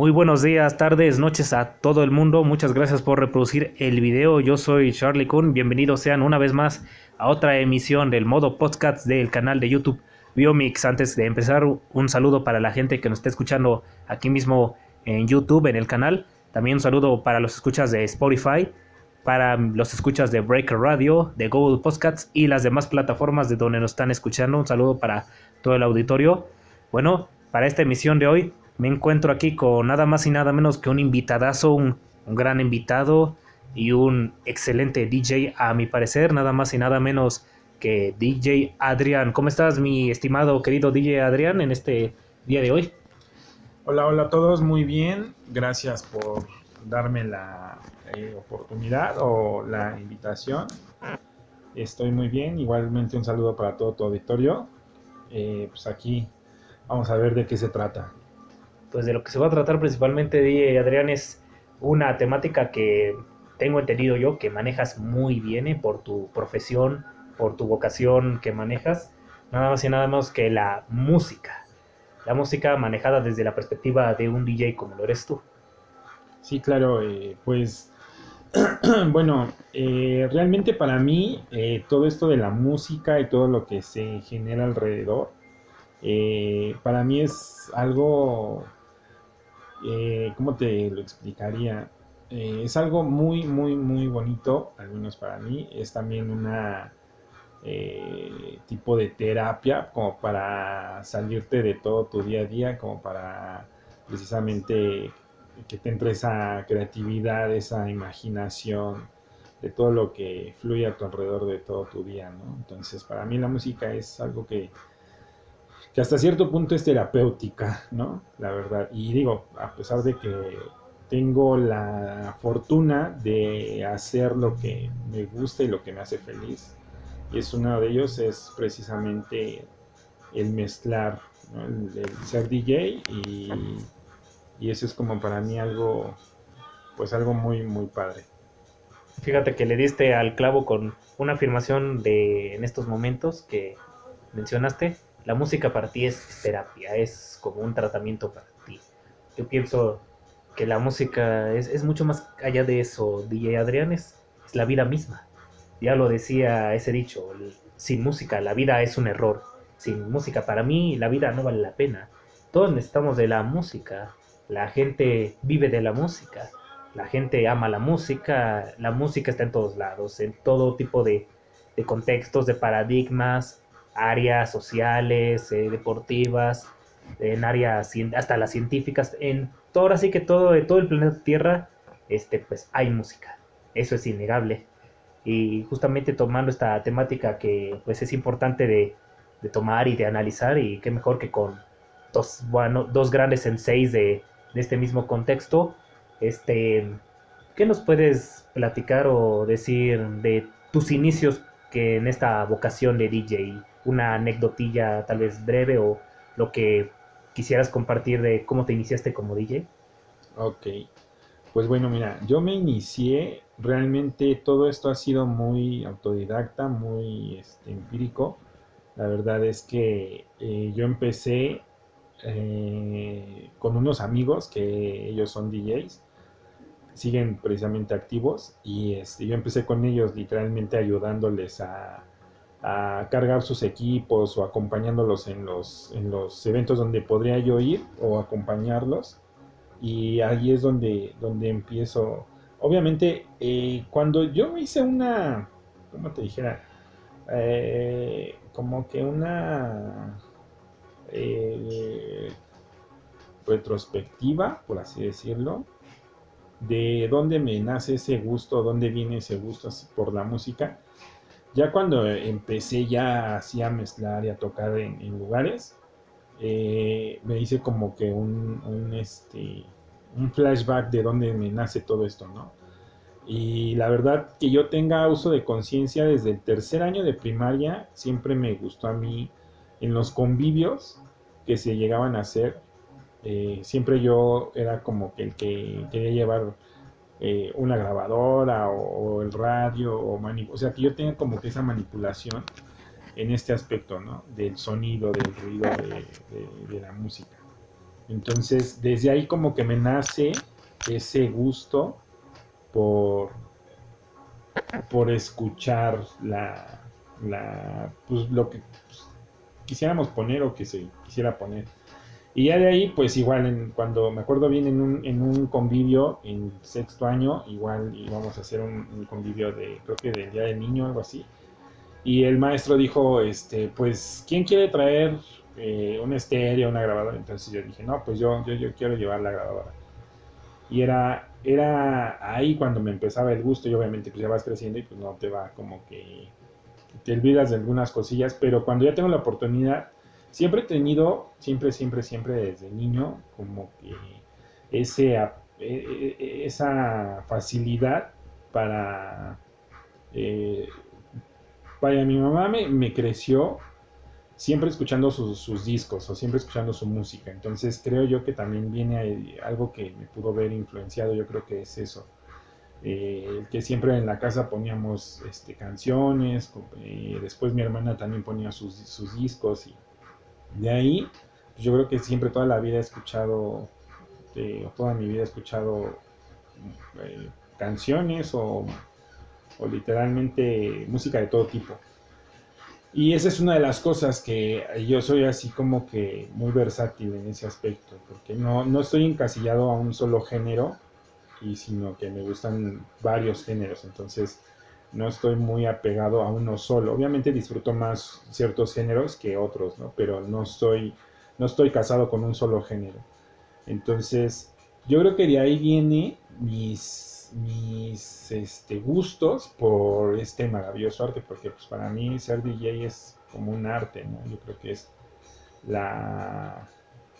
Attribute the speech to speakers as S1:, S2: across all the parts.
S1: Muy buenos días, tardes, noches a todo el mundo. Muchas gracias por reproducir el video. Yo soy Charlie Kuhn. Bienvenidos sean una vez más a otra emisión del modo podcast del canal de YouTube Biomix. Antes de empezar, un saludo para la gente que nos está escuchando aquí mismo en YouTube, en el canal. También un saludo para los escuchas de Spotify, para los escuchas de Breaker Radio, de Google Podcasts y las demás plataformas de donde nos están escuchando. Un saludo para todo el auditorio. Bueno, para esta emisión de hoy me encuentro aquí con nada más y nada menos que un invitadazo, un, gran invitado y un excelente DJ a mi parecer, nada más y nada menos que DJ Adrián. ¿Cómo estás mi estimado querido DJ Adrián en este día de hoy?
S2: Hola, hola a todos, muy bien. Gracias por darme la eh, oportunidad o la invitación. Estoy muy bien. Igualmente un saludo para todo tu auditorio. Eh, pues aquí vamos a ver de qué se trata
S1: pues de lo que se va a tratar principalmente, Adrián, es una temática que tengo entendido yo que manejas muy bien eh, por tu profesión, por tu vocación que manejas, nada más y nada menos que la música. La música manejada desde la perspectiva de un DJ como lo eres tú.
S2: Sí, claro, eh, pues bueno, eh, realmente para mí todo esto de la música y todo lo que se genera alrededor, para mí es algo eh, ¿cómo te lo explicaría? Eh, es algo muy, muy, muy bonito, al menos para mí. Es también una eh, tipo de terapia como para salirte de todo tu día a día, como para precisamente que te entre esa creatividad, esa imaginación de todo lo que fluye a tu alrededor de todo tu día, ¿no? Entonces, para mí la música es algo que que hasta cierto punto es terapéutica, ¿no? La verdad. Y digo, a pesar de que tengo la fortuna de hacer lo que me gusta y lo que me hace feliz, y es uno de ellos es precisamente el mezclar, el, ser DJ y, y eso es como para mí algo, pues algo muy, muy padre.
S1: Fíjate que le diste al clavo con una afirmación de en estos momentos que mencionaste, la música para ti es terapia, es como un tratamiento para ti. Yo pienso que la música es, mucho más allá de eso. DJ Adrián es, la vida misma. Ya lo decía ese dicho, sin música la vida es un error. Sin música para mí la vida no vale la pena. Todos necesitamos de la música. La gente vive de la música. La gente ama la música. La música está en todos lados, en todo tipo de, de contextos, de paradigmas áreas sociales, eh, deportivas, en áreas hasta las científicas, en todo, ahora sí que todo, todo el planeta Tierra, este, pues hay música. Eso es innegable. Y justamente tomando esta temática que pues es importante de, tomar y de analizar, y qué mejor que con dos, bueno, dos grandes senseis de, de este mismo contexto, este, ¿qué nos puedes platicar o decir de tus inicios que en esta vocación de DJ? Una anecdotilla tal vez breve o lo que quisieras compartir de cómo te iniciaste como DJ.
S2: Ok, pues bueno, mira, yo me inicié, realmente todo esto ha sido muy autodidacta, muy este, empírico. La verdad es que eh, yo empecé eh, con unos amigos que ellos son DJs, siguen precisamente activos y este, yo empecé con ellos literalmente ayudándoles a, a cargar sus equipos o acompañándolos en los, en los eventos donde podría yo ir o acompañarlos. Y ahí es donde, donde empiezo. Obviamente, eh, cuando yo hice una, ¿cómo te dijera? Eh, como que una eh, retrospectiva, por así decirlo, de dónde me nace ese gusto, dónde viene ese gusto por la música ya cuando empecé ya así a mezclar y a tocar en, lugares, eh, me hice como que un, este, un flashback de dónde me nace todo esto, ¿no? Y la verdad que yo tenga uso de conciencia desde el tercer año de primaria, siempre me gustó a mí en los convivios que se llegaban a hacer, eh, siempre yo era como que el que quería llevar eh, una grabadora o, el radio, o, o sea, que yo tenga como que esa manipulación en este aspecto, ¿no? Del sonido, del ruido de, la música. Entonces, desde ahí como que me nace ese gusto por, por escuchar la, la pues, lo que pues, quisiéramos poner o que se quisiera poner. Y ya de ahí, pues igual, cuando me acuerdo bien en un, en un convivio en sexto año, igual íbamos a hacer un, convivio de, creo que del Día del Niño, algo así. Y el maestro dijo, este, pues, ¿quién quiere traer eh, un estéreo, una grabadora? Entonces yo dije, no, pues yo, yo, yo quiero llevar la grabadora. Y era, era ahí cuando me empezaba el gusto y obviamente pues ya vas creciendo y pues no te va como que te olvidas de algunas cosillas, pero cuando ya tengo la oportunidad siempre he tenido, siempre, siempre, siempre desde niño, como que ese, e, e, e, esa facilidad para... Eh, vaya, mi mamá me, creció siempre escuchando sus, discos o siempre escuchando su música. Entonces creo yo que también viene algo que me pudo ver influenciado, yo creo que es eso. Eh, que siempre en la casa poníamos este, canciones, eh, después mi hermana también ponía sus, sus discos y de ahí, pues, yo creo que siempre toda la vida he escuchado, eh, toda mi vida he escuchado eh, canciones o, literalmente música de todo tipo. Y esa es una de las cosas que yo soy así como que muy versátil en ese aspecto, porque no, no estoy encasillado a un solo género, y sino que me gustan varios géneros. Entonces, no estoy muy apegado a uno solo. Obviamente disfruto más ciertos géneros que otros, ¿no? Pero no estoy, no estoy casado con un solo género. Entonces, yo creo que de ahí viene mis, mis este, gustos por este maravilloso arte, porque pues para mí ser DJ es como un arte, ¿no? Yo creo que es la,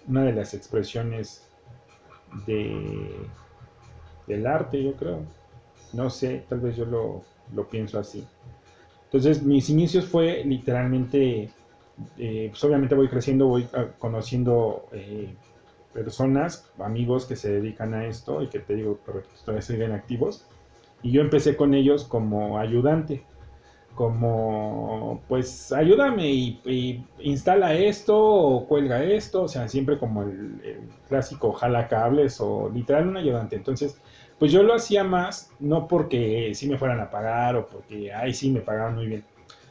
S2: una de las expresiones de, del arte, yo creo. No sé, tal vez yo lo, lo pienso así. Entonces, mis inicios fue literalmente, eh, pues obviamente voy creciendo, voy ah, conociendo eh, personas, amigos que se dedican a esto y que te digo, todavía siguen activos. Y yo empecé con ellos como ayudante, como, pues, ayúdame y, instala esto o cuelga esto, o sea, siempre como el, el clásico jala cables o literal un ayudante. Entonces, pues yo lo hacía más, no porque sí me fueran a pagar o porque, ay, sí, me pagaban muy bien,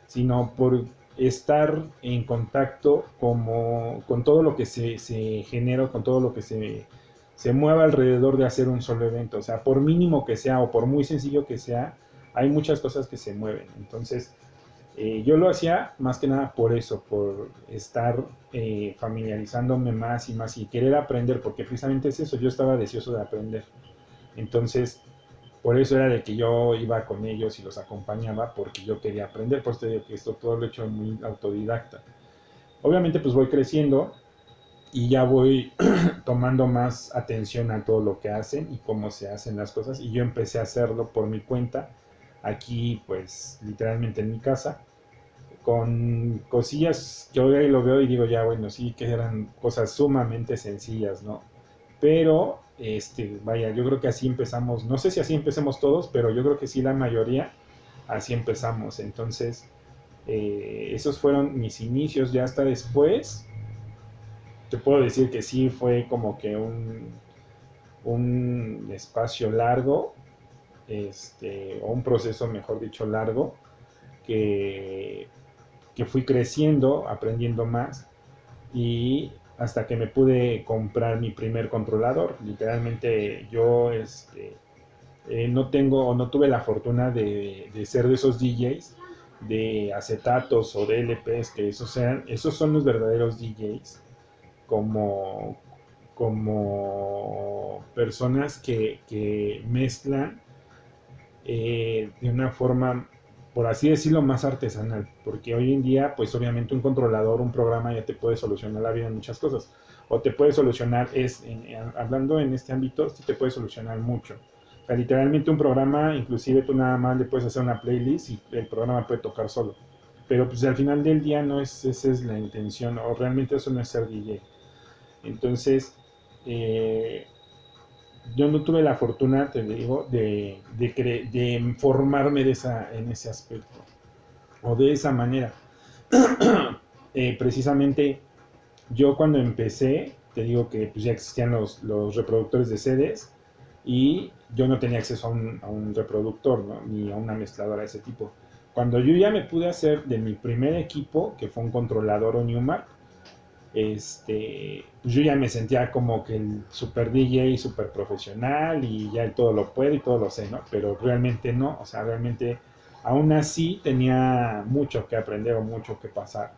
S2: sino por estar en contacto como, con todo lo que se, se genera, con todo lo que se, se mueva alrededor de hacer un solo evento. O sea, por mínimo que sea o por muy sencillo que sea, hay muchas cosas que se mueven. Entonces, eh, yo lo hacía más que nada por eso, por estar eh, familiarizándome más y más y querer aprender, porque precisamente es eso, yo estaba deseoso de aprender. Entonces, por eso era de que yo iba con ellos y los acompañaba porque yo quería aprender, por eso digo que esto todo lo he hecho muy autodidacta. Obviamente pues voy creciendo y ya voy tomando más atención a todo lo que hacen y cómo se hacen las cosas y yo empecé a hacerlo por mi cuenta, aquí pues literalmente en mi casa, con cosillas que hoy lo veo y digo ya bueno, sí que eran cosas sumamente sencillas, ¿no? Pero este, vaya, yo creo que así empezamos, no sé si así empecemos todos, pero yo creo que sí la mayoría, así empezamos. Entonces, eh, esos fueron mis inicios, ya hasta después, te puedo decir que sí fue como que un, un espacio largo, este, o un proceso, mejor dicho, largo, que, que fui creciendo, aprendiendo más y hasta que me pude comprar mi primer controlador. Literalmente yo este, eh, no tengo o no tuve la fortuna de, ser de esos DJs de acetatos o de LPs, que esos, sean, esos son los verdaderos DJs, como, como personas que, mezclan eh, de una forma por así decirlo, más artesanal, porque hoy en día, pues obviamente un controlador, un programa ya te puede solucionar la vida en muchas cosas, o te puede solucionar, es, hablando en este ámbito, sí te puede solucionar mucho. O sea, literalmente un programa, inclusive tú nada más le puedes hacer una playlist y el programa puede tocar solo. Pero pues al final del día no es, esa es la intención, o realmente eso no es ser DJ. Entonces, eh, yo no tuve la fortuna, te digo, de, de, formarme de esa, en ese aspecto o de esa manera. Eh, precisamente yo cuando empecé, te digo que pues, ya existían los, los reproductores de CDs y yo no tenía acceso a un, a un reproductor, ¿no? Ni a una mezcladora de ese tipo. Cuando yo ya me pude hacer de mi primer equipo, que fue un controlador o Newmark, este, pues yo ya me sentía como que el super DJ, super profesional y ya todo lo puedo y todo lo sé, ¿no? Pero realmente no, o sea, realmente aún así tenía mucho que aprender o mucho que pasar.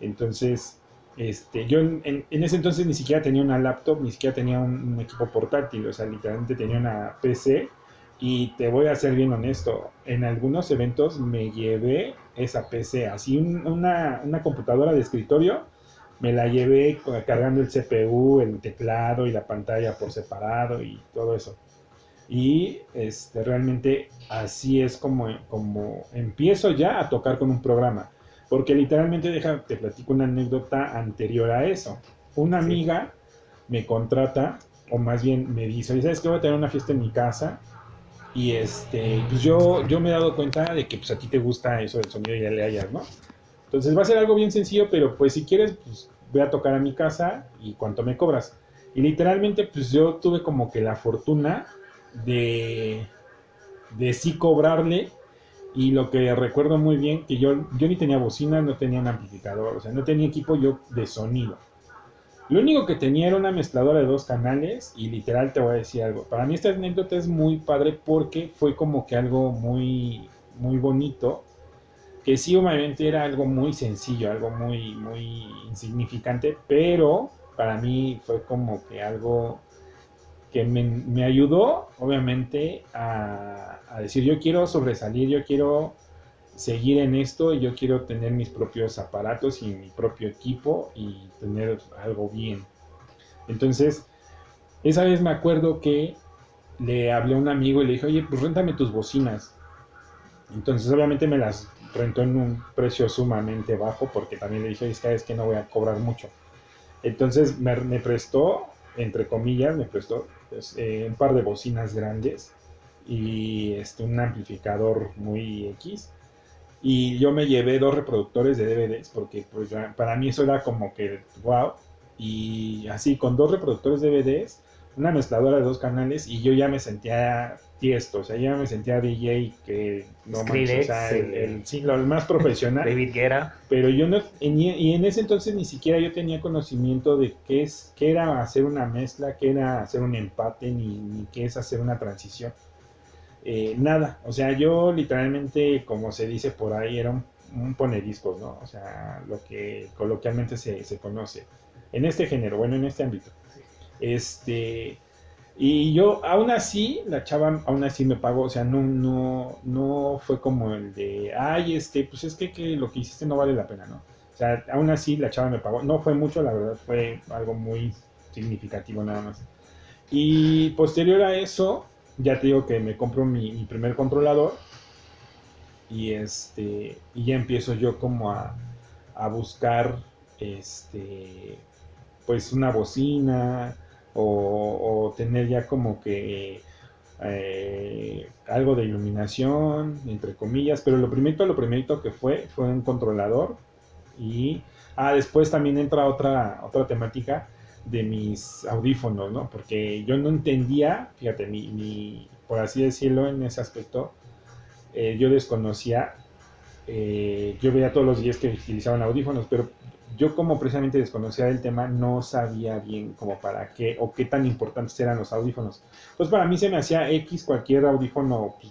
S2: Entonces, este, yo en, ese entonces ni siquiera tenía una laptop, ni siquiera tenía un, equipo portátil, o sea, literalmente tenía una PC. Y te voy a ser bien honesto, en algunos eventos me llevé esa PC, así una, una computadora de escritorio, me la llevé cargando el CPU, el teclado y la pantalla por separado y todo eso. Y este, realmente así es como, como empiezo ya a tocar con un programa. Porque literalmente, deja, te platico una anécdota anterior a eso. Una amiga me contrata, o más bien me dice, ¿sabes qué? Voy a tener una fiesta en mi casa. Y este, pues yo, yo me he dado cuenta de que pues a ti te gusta eso del sonido y ya le hayas, ¿no? Entonces va a ser algo bien sencillo, pero pues si quieres, pues voy a tocar a mi casa y cuánto me cobras. Y literalmente, pues yo tuve como que la fortuna de, de sí cobrarle. Y lo que recuerdo muy bien, que yo, yo ni tenía bocina, no tenía un amplificador, o sea, no tenía equipo yo de sonido. Lo único que tenía era una mezcladora de dos canales y literal te voy a decir algo. Para mí esta anécdota es muy padre porque fue como que algo muy, muy bonito que sí obviamente era algo muy sencillo, algo muy, muy insignificante, pero para mí fue como que algo que me, ayudó obviamente a, decir yo quiero sobresalir, yo quiero seguir en esto y yo quiero tener mis propios aparatos y mi propio equipo y tener algo bien. Entonces, esa vez me acuerdo que le hablé a un amigo y le dije, oye, pues réntame tus bocinas. Entonces, obviamente me las rentó en un precio sumamente bajo porque también le dije, es que no voy a cobrar mucho. Entonces me, prestó, entre comillas, me prestó pues, eh, un par de bocinas grandes y este, un amplificador muy X. Y yo me llevé dos reproductores de DVDs porque pues, para mí eso era como que wow. Y así, con dos reproductores de DVDs, una mezcladora de dos canales y yo ya me sentía tiesto, o sea, ya me sentía DJ que no manches, o sea, el, el, sí, lo, más profesional.
S1: David Guerra.
S2: Pero yo no, y en ese entonces ni siquiera yo tenía conocimiento de qué es, qué era hacer una mezcla, qué era hacer un empate, ni, ni qué es hacer una transición. Eh, nada, o sea, yo literalmente, como se dice por ahí, era un, un discos, ¿no? O sea, lo que coloquialmente se, se conoce. En este género, bueno, en este ámbito. Este, y yo, aún así, la chava aún así me pagó, o sea, no, no, no fue como el de, ay, este, pues es que, que lo que hiciste no vale la pena, ¿no? O sea, aún así la chava me pagó. No fue mucho, la verdad, fue algo muy significativo nada más. Y posterior a eso, ya te digo que me compro mi, mi primer controlador y este y ya empiezo yo como a, a buscar este pues una bocina o, tener ya como que eh, algo de iluminación, entre comillas, pero lo primero, lo primero que fue fue un controlador y ah, después también entra otra, otra temática de mis audífonos, ¿no? Porque yo no entendía, fíjate, ni, por así decirlo en ese aspecto, eh, yo desconocía, eh, yo veía todos los días que utilizaban audífonos, pero yo como precisamente desconocía el tema, no sabía bien como para qué o qué tan importantes eran los audífonos. Pues para mí se me hacía X cualquier audífono pues,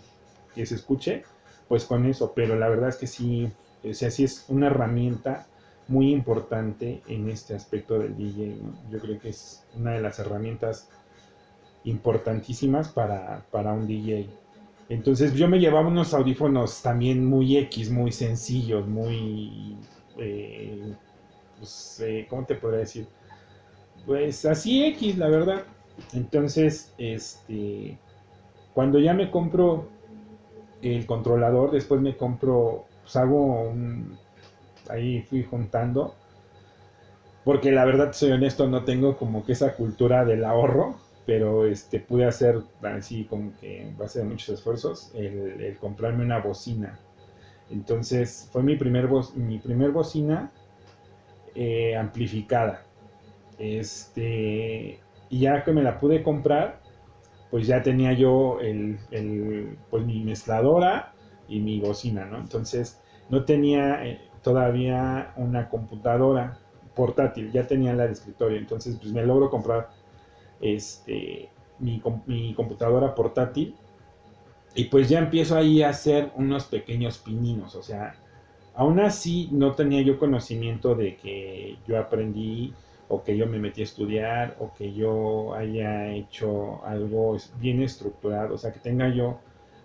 S2: que se escuche, pues con eso, pero la verdad es que sí, o sea, sí es una herramienta muy importante en este aspecto del DJ. Yo creo que es una de las herramientas importantísimas para, para un DJ. Entonces yo me llevaba unos audífonos también muy X, muy sencillos, muy... Eh, pues, ¿cómo te podría decir? Pues así X, la verdad. Entonces, este, cuando ya me compro el controlador, después me compro, pues hago un, ahí fui juntando, porque la verdad, soy honesto, no tengo como que esa cultura del ahorro, pero este, pude hacer así como que en base a muchos esfuerzos, el, comprarme una bocina. Entonces, fue mi primer, mi primer bocina eh, amplificada. Este, y ya que me la pude comprar, pues ya tenía yo el, pues mi mezcladora y mi bocina, ¿no? Entonces no tenía eh, todavía una computadora portátil, ya tenía la de escritorio, entonces pues me logro comprar este, mi, mi computadora portátil y pues ya empiezo ahí a hacer unos pequeños pininos, o sea, aún así no tenía yo conocimiento de que yo aprendí o que yo me metí a estudiar o que yo haya hecho algo bien estructurado, o sea, que tenga yo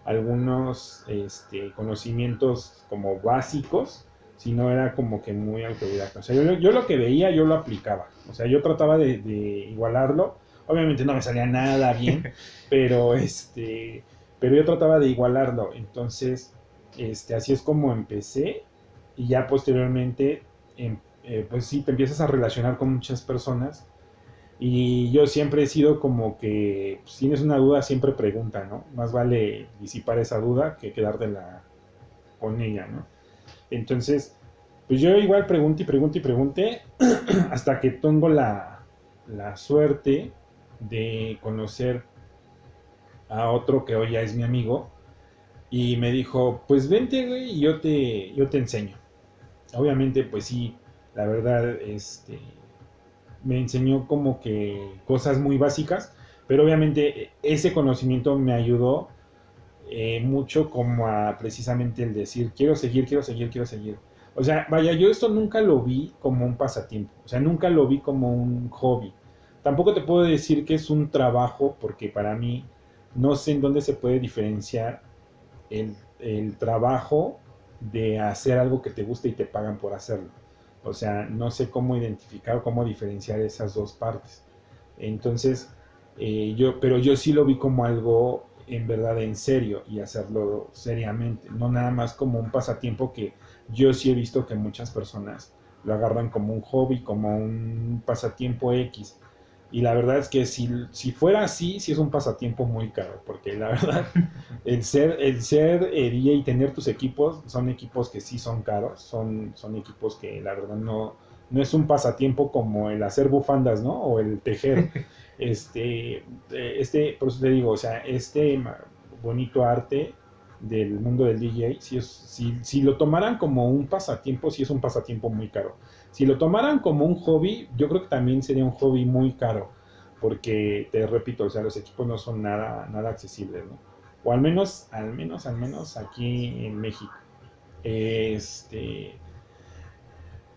S2: algunos este, conocimientos como básicos, sino era como que muy autodidacta. O sea, yo, lo que veía, yo lo aplicaba. O sea, yo trataba de, igualarlo. Obviamente no me salía nada bien, pero este, pero yo trataba de igualarlo. Entonces, este, así es como empecé y ya posteriormente em, eh, pues sí, te empiezas a relacionar con muchas personas. Y yo siempre he sido como que, pues, si tienes una duda, siempre pregunta, ¿no? Más vale disipar esa duda que quedártela con ella, ¿no? Entonces, pues yo igual pregunté y pregunté y pregunté hasta que tengo la, la suerte de conocer a otro que hoy ya es mi amigo y me dijo, pues vente, güey, y yo te, yo te enseño. Obviamente, pues sí, la verdad, este, me enseñó como que cosas muy básicas, pero obviamente ese conocimiento me ayudó eh, mucho como a precisamente el decir, quiero seguir, quiero seguir, quiero seguir. O sea, vaya, yo esto nunca lo vi como un pasatiempo, o sea, nunca lo vi como un hobby. Tampoco te puedo decir que es un trabajo, porque para mí no sé en dónde se puede diferenciar el, el trabajo de hacer algo que te gusta y te pagan por hacerlo. O sea, no sé cómo identificar, cómo diferenciar esas dos partes. Entonces, eh, yo, pero yo sí lo vi como algo en verdad en serio y hacerlo seriamente, no nada más como un pasatiempo que yo sí he visto que muchas personas lo agarran como un hobby, como un pasatiempo X. Y la verdad es que si, si fuera así, sí es un pasatiempo muy caro, porque la verdad, el ser, el ser eh, y tener tus equipos, son equipos que sí son caros, son, son equipos que la verdad no, no es un pasatiempo como el hacer bufandas, ¿no? O el tejer. Este, eh, este, por eso te digo, o sea, este bonito arte del mundo del DJ, si, es, si, si lo tomaran como un pasatiempo, sí es un pasatiempo muy caro. Si lo tomaran como un hobby, yo creo que también sería un hobby muy caro, porque te repito, o sea, los equipos no son nada, nada accesibles. O al menos, al menos, al menos aquí en México. Este.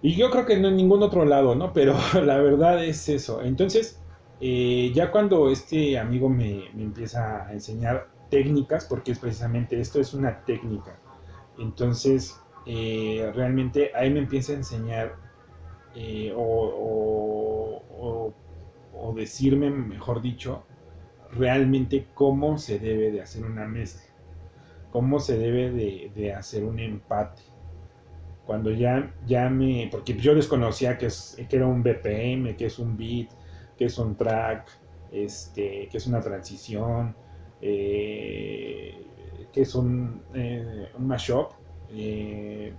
S2: Y yo creo que no en ningún otro lado, ¿no? Pero la verdad es eso. Entonces, eh, ya cuando este amigo me, me, empieza a enseñar técnicas, porque es precisamente esto es una técnica. Entonces, eh, realmente ahí me empieza a enseñar eh, o, decirme, mejor dicho, realmente cómo se debe de hacer una mezcla, cómo se debe de, hacer un empate. Cuando ya, ya me, porque yo desconocía que, es, que era un BPM, que es un beat, que es un track, este, que es una transición, eh, que es un, eh, mashup. Eh,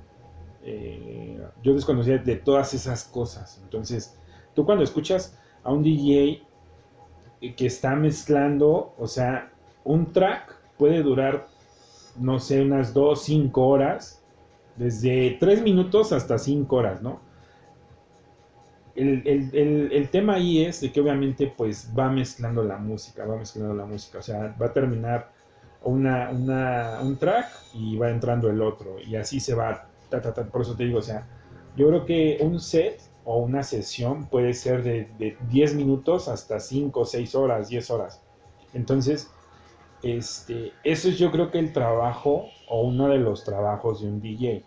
S2: yo desconocía de todas esas cosas. Entonces, tú cuando escuchas a un DJ que está mezclando, o sea, un track puede durar, no sé, unas 2, 5 horas, desde 3 minutos hasta 5 horas, ¿no? El, tema ahí es de que obviamente pues va mezclando la música, va mezclando la música, o sea, va a terminar una, un track y va entrando el otro, y así se va por eso te digo, o sea, yo creo que un set o una sesión puede ser de, 10 minutos hasta 5, 6 horas, 10 horas. Entonces, este, eso es yo creo que el trabajo o uno de los trabajos de un DJ.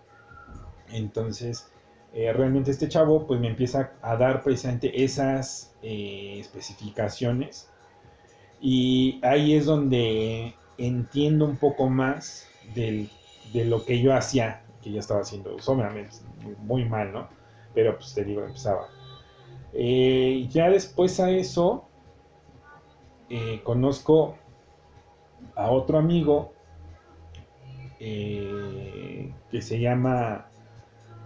S2: Entonces, eh, realmente este chavo pues me empieza a dar precisamente esas eh, especificaciones y ahí es donde entiendo un poco más de lo que yo hacía que ya estaba haciendo, obviamente muy mal, ¿no? Pero pues te digo, empezaba. Eh, ya después a eso, eh, conozco a otro amigo eh, que se llama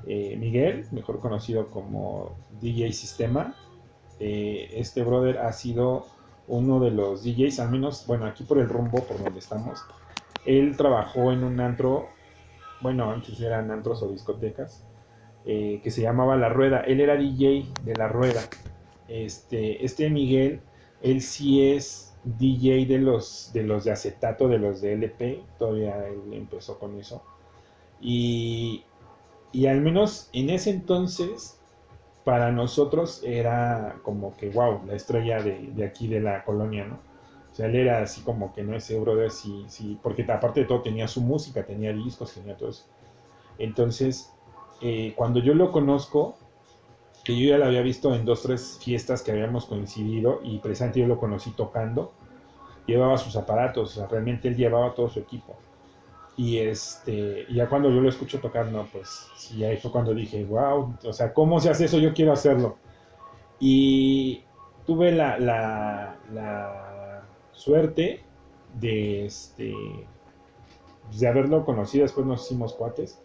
S2: Miguel, mejor conocido como DJ Sistema. este brother ha sido uno de los DJs, al menos, bueno, aquí por el rumbo, por donde estamos, él trabajó en un antro, bueno, antes eran antros o discotecas, eh, que se llamaba La Rueda. Él era DJ de La Rueda. Este, este Miguel, él sí es DJ de los de los de acetato, de los de LP, todavía él empezó con eso. Y, y al menos en ese entonces, para nosotros era como que, wow, la estrella de, de aquí de la colonia, ¿no? O sea, él era así como que no ese brother, sí, sí, porque aparte de todo tenía su música, tenía discos, tenía todo eso. Entonces, eh, cuando yo lo conozco, que yo ya lo había visto en dos, tres fiestas que habíamos coincidido y precisamente yo lo conocí tocando, llevaba sus aparatos, o sea, realmente él llevaba todo su equipo. Y este, ya cuando yo lo escucho tocar, no, pues sí, ahí fue cuando dije, wow, o sea, ¿cómo se hace eso? Yo quiero hacerlo. Y tuve la, la, la suerte de, este, de haberlo conocido, después nos hicimos cuates.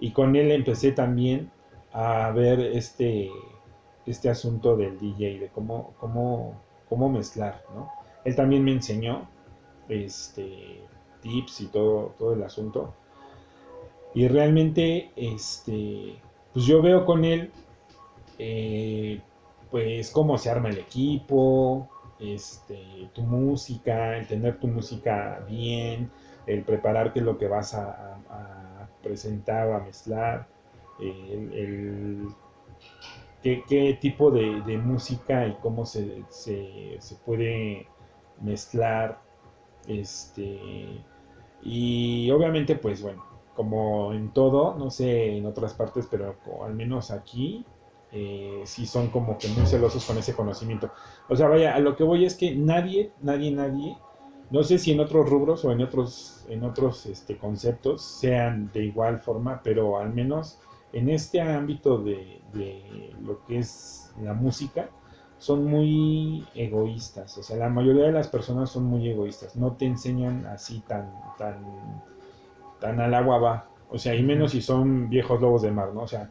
S2: Y con él empecé también a ver este, este asunto del DJ, de cómo, cómo, cómo mezclar, ¿no? Él también me enseñó este, tips y todo, todo el asunto. Y realmente, este, pues yo veo con él, eh, pues cómo se arma el equipo, este, tu música, el tener tu música bien, el prepararte lo que vas a, presentar o a mezclar, el, qué, tipo de, música y cómo se, se, se puede mezclar, este, y obviamente, pues bueno, como en todo, no sé en otras partes, pero al menos aquí, eh, sí son como que muy celosos con ese conocimiento. O sea, vaya, a lo que voy es que nadie, nadie, nadie, no sé si en otros rubros o en otros, en otros este, conceptos sean de igual forma, pero al menos en este ámbito de, de lo que es la música, son muy egoístas. O sea, la mayoría de las personas son muy egoístas. No te enseñan así tan, tan, tan al agua va. O sea, y menos si son viejos lobos de mar, ¿no? O sea,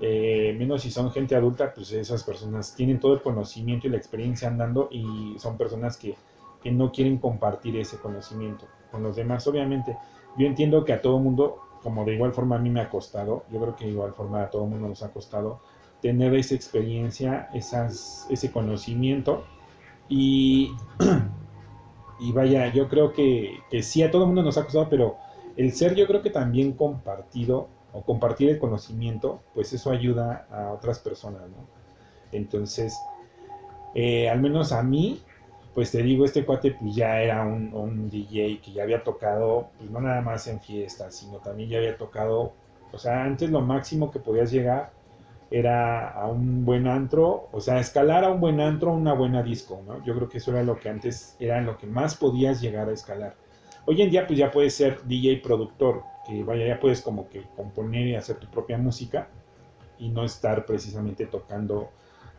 S2: eh, menos si son gente adulta, pues esas personas tienen todo el conocimiento y la experiencia andando y son personas que, que no quieren compartir ese conocimiento con los demás. Obviamente, yo entiendo que a todo mundo, como de igual forma a mí me ha costado, yo creo que de igual forma a todo mundo nos ha costado tener esa experiencia, esas, ese conocimiento. Y, y vaya, yo creo que, que sí, a todo mundo nos ha costado, pero el ser yo creo que también compartido o compartir el conocimiento, pues eso ayuda a otras personas, ¿no? Entonces, eh, al menos a mí, pues te digo, este cuate pues ya era un, un, DJ que ya había tocado, pues no nada más en fiestas, sino también ya había tocado, o sea, antes lo máximo que podías llegar era a un buen antro, o sea, escalar a un buen antro, una buena disco, ¿no? Yo creo que eso era lo que antes era lo que más podías llegar a escalar. Hoy en día pues ya puedes ser DJ productor, que vaya, ya puedes como que componer y hacer tu propia música y no estar precisamente tocando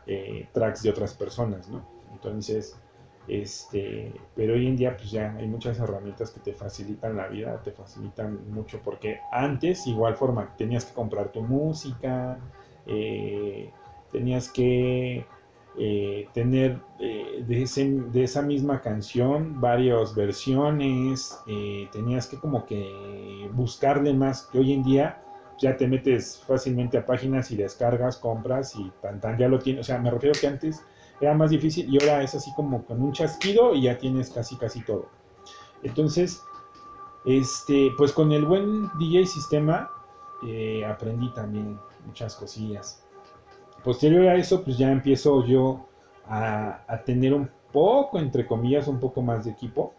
S2: eh, tracks de otras personas, ¿no? Entonces, este, pero hoy en día pues ya hay muchas herramientas que te facilitan la vida, te facilitan mucho, porque antes igual forma tenías que comprar tu música, eh, tenías que eh, tener eh, de, esa misma canción varias versiones, tenías que como que buscarle más, que hoy en día ya te metes fácilmente a páginas y descargas, compras y tan tan ya lo tienes, o sea, me refiero que antes era más difícil y ahora es así como con un chasquido y ya tienes casi casi todo. Entonces, este, pues con el buen DJ sistema aprendí también muchas cosillas. Posterior a eso, pues ya empiezo yo a, tener un poco, entre comillas, un poco más de equipo.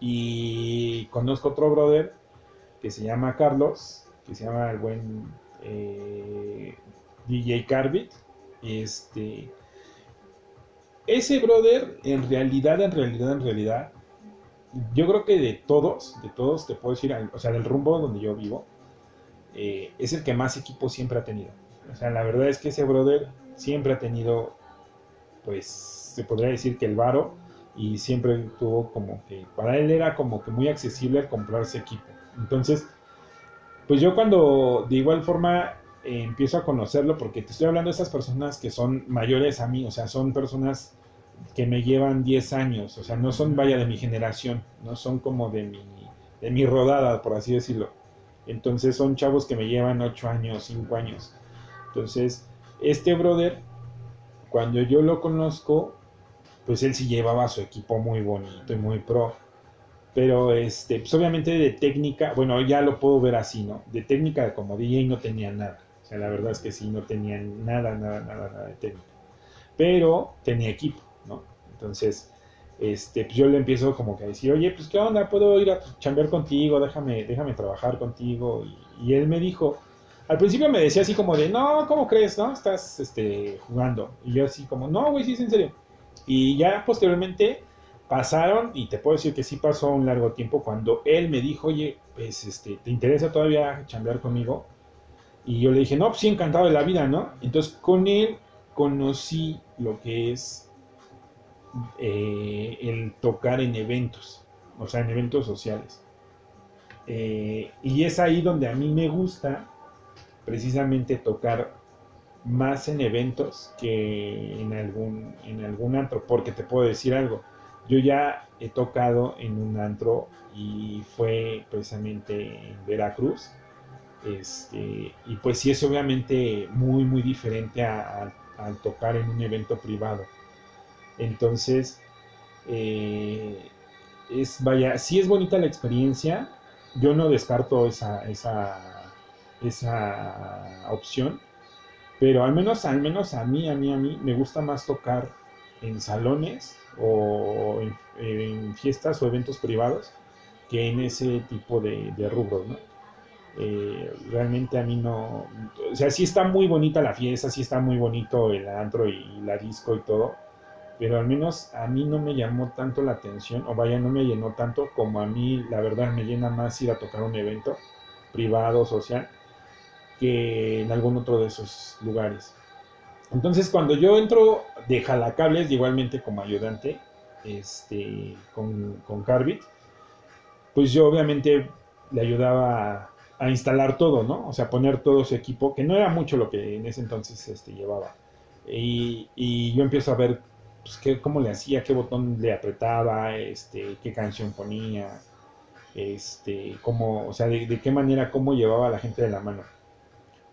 S2: Y conozco otro brother que se llama Carlos, que se llama el buen eh, DJ Carbit. Este, ese brother, en realidad, en realidad, en realidad, yo creo que de todos, de todos, te puedo decir, o sea, del rumbo donde yo vivo, eh, es el que más equipo siempre ha tenido. O sea, la verdad es que ese brother siempre ha tenido, pues, se podría decir que el varo y siempre tuvo como que, para él era como que muy accesible comprarse equipo. Entonces, pues yo cuando de igual forma eh, empiezo a conocerlo porque te estoy hablando de esas personas que son mayores a mí, o sea, son personas que me llevan 10 años, o sea, no son vaya de mi generación, no son como de mi, de mi rodada, por así decirlo. Entonces son chavos que me llevan 8 años, 5 años. Entonces, este brother, cuando yo lo conozco, pues él sí llevaba su equipo muy bonito y muy pro. Pero este, pues obviamente de técnica, bueno, ya lo puedo ver así, ¿no? De técnica como DJ no tenía nada. O sea, la verdad es que sí, no tenía nada, nada, nada, nada de técnica. Pero tenía equipo, ¿no? Entonces, este, pues yo le empiezo como que a decir, oye, pues qué onda, puedo ir a chambear contigo, déjame, déjame trabajar contigo. Y, él me dijo, al principio me decía así como de, no, ¿cómo crees, no? Estás este, jugando. Y yo así como, no, güey, sí es en serio. Y ya posteriormente pasaron, y te puedo decir que sí pasó un largo tiempo, cuando él me dijo, oye, pues, este, ¿te interesa todavía chambear conmigo? Y yo le dije, no, pues sí, encantado de la vida, ¿no? Entonces con él conocí lo que es eh, el tocar en eventos, o sea, en eventos sociales. Eh, y es ahí donde a mí me gusta precisamente tocar más en eventos que en algún, en algún antro, porque te puedo decir algo, yo ya he tocado en un antro y fue precisamente en Veracruz, este, y pues sí es obviamente muy, muy diferente al tocar en un evento privado. Entonces, eh, es, vaya, sí es bonita la experiencia, yo no descarto esa, esa, esa opción, pero al menos, al menos a mí, a mí, a mí, me gusta más tocar en salones o en, fiestas o eventos privados que en ese tipo de, rubros, ¿no? Eh, realmente a mí no, o sea, sí está muy bonita la fiesta, sí está muy bonito el antro y la disco y todo, pero al menos a mí no me llamó tanto la atención, o vaya, no me llenó tanto como a mí, la verdad, me llena más ir a tocar un evento privado, social, que en algún otro de esos lugares. Entonces, cuando yo entro de jalacables, igualmente como ayudante, este, con, con Carbit, pues yo obviamente le ayudaba a, instalar todo, ¿no? O sea, poner todo su equipo, que no era mucho lo que en ese entonces este, llevaba. Y, y yo empiezo a ver pues, qué, cómo le hacía, qué botón le apretaba, este, qué canción ponía, este, cómo, o sea, de, qué manera, cómo llevaba a la gente de la mano.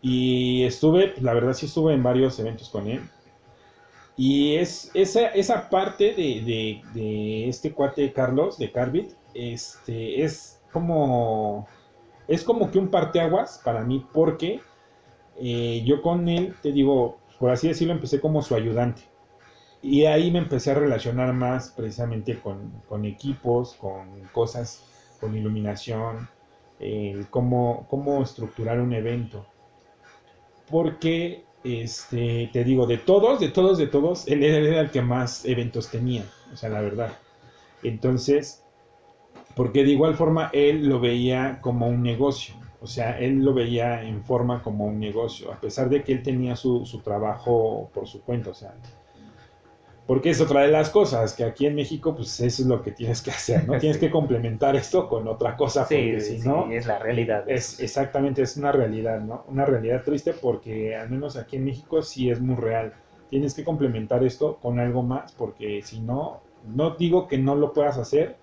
S2: Y estuve, la verdad sí estuve en varios eventos con él. Y es esa, esa parte de, de, este cuate Carlos, de Carbit, este, es como, es como que un parteaguas para mí, porque eh, yo con él, te digo, por así decirlo, empecé como su ayudante. Y ahí me empecé a relacionar más precisamente con, equipos, con cosas, con iluminación, cómo, cómo estructurar un evento. Porque, este, te digo, de todos, de todos, de todos, él era el que más eventos tenía, o sea, la verdad. Entonces, porque de igual forma él lo veía como un negocio, o sea, él lo veía en forma como un negocio, a pesar de que él tenía su, su trabajo por su cuenta, o sea, porque es otra de las cosas, que aquí en México, pues eso es lo que tienes que hacer, ¿no? Tienes que complementar esto con otra cosa, porque si no...
S1: es la realidad.
S2: Es, exactamente, es una realidad, ¿no? Una realidad triste porque al menos aquí en México sí es muy real. Tienes que complementar esto con algo más, porque si no, no digo que no lo puedas hacer,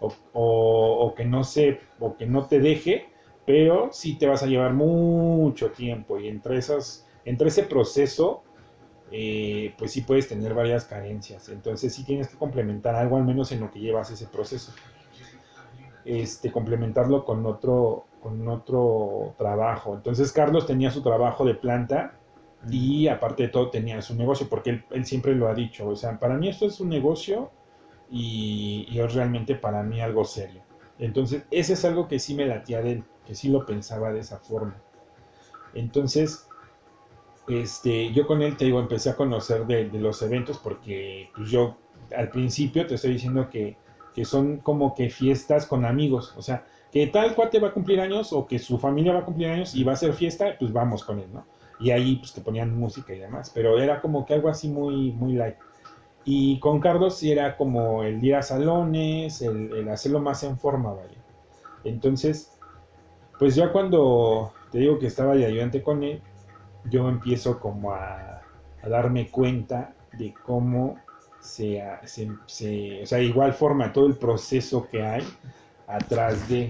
S2: o, o que no se, o que no te deje, pero sí te vas a llevar mucho tiempo, y entre esas, entre ese proceso eh, pues sí puedes tener varias carencias. Entonces sí tienes que complementar algo al menos en lo que llevas ese proceso. Este, complementarlo con otro, con otro trabajo. Entonces Carlos tenía su trabajo de planta y aparte de todo tenía su negocio, porque él, siempre lo ha dicho. O sea, para mí esto es un negocio y, y, es realmente para mí algo serio. Entonces, ese es algo que sí me latía de él, que sí lo pensaba de esa forma. Entonces, este, yo con él, te digo, empecé a conocer de, los eventos porque pues, yo al principio te estoy diciendo que, son como que fiestas con amigos, o sea, que tal cuate va a cumplir años o que su familia va a cumplir años y va a ser fiesta, pues vamos con él, ¿no? Y ahí pues ponían música y demás, pero era como que algo así muy, muy light. Y con Carlos sí era como el ir a salones, el, el hacerlo más en forma, vaya. Entonces, pues ya cuando te digo que estaba de ayudante con él, yo empiezo como a, darme cuenta de cómo se, se, o sea, igual forma, todo el proceso que hay atrás de,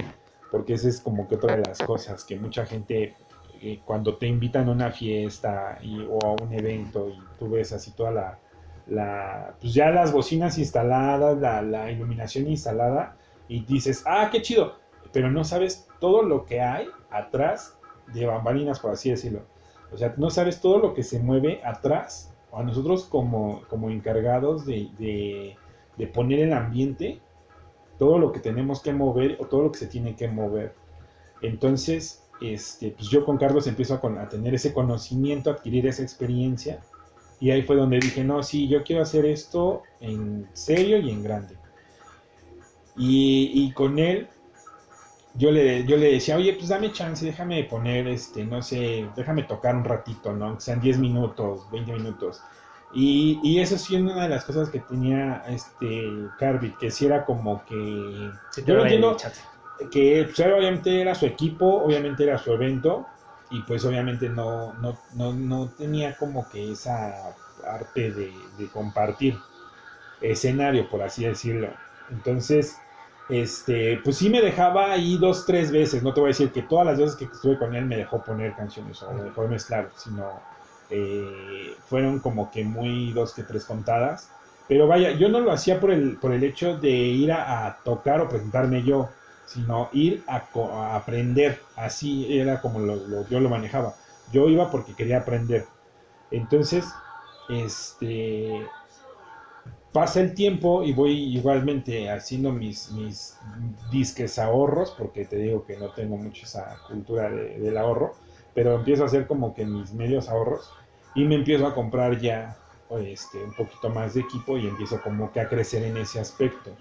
S2: porque esa es como que otra de las cosas que mucha gente eh, cuando te invitan a una fiesta y, o a un evento y tú ves así toda la, la pues ya las bocinas instaladas, la, la iluminación instalada y dices, ah, qué chido, pero no sabes todo lo que hay atrás de bambalinas, por así decirlo. O sea, no sabes todo lo que se mueve atrás, a nosotros como, como encargados de, de, poner el ambiente, todo lo que tenemos que mover o todo lo que se tiene que mover. Entonces, este, pues yo con Carlos empiezo a, a, tener ese conocimiento, adquirir esa experiencia. Y ahí fue donde dije, no, sí, yo quiero hacer esto en serio y en grande. Y, y con él yo le, yo le decía, oye, pues dame chance, déjame poner, este, no sé, déjame tocar un ratito, ¿no? Que sean 10 minutos, 20 minutos. Y, y eso sí una de las cosas que tenía este Carbit, que sí era como que... yo lo entiendo que pues, obviamente era su equipo, obviamente era su evento, y pues obviamente no, no, no, no tenía como que esa arte de, de compartir escenario, por así decirlo. Entonces, este, pues sí me dejaba ahí dos, tres veces. No te voy a decir que todas las veces que estuve con él me dejó poner canciones o me dejó mezclar, sino eh, fueron como que muy dos que tres contadas. Pero vaya, yo no lo hacía por el, por el hecho de ir a, tocar o presentarme yo, sino ir a, aprender. Así era como lo, yo lo manejaba. Yo iba porque quería aprender. Entonces, este, pasa el tiempo y voy igualmente haciendo mis, mis disques ahorros, porque te digo que no tengo mucho esa cultura del ahorro, pero empiezo a hacer como que mis medios ahorros y me empiezo a comprar ya este, un poquito más de equipo y empiezo como que a crecer en ese aspecto.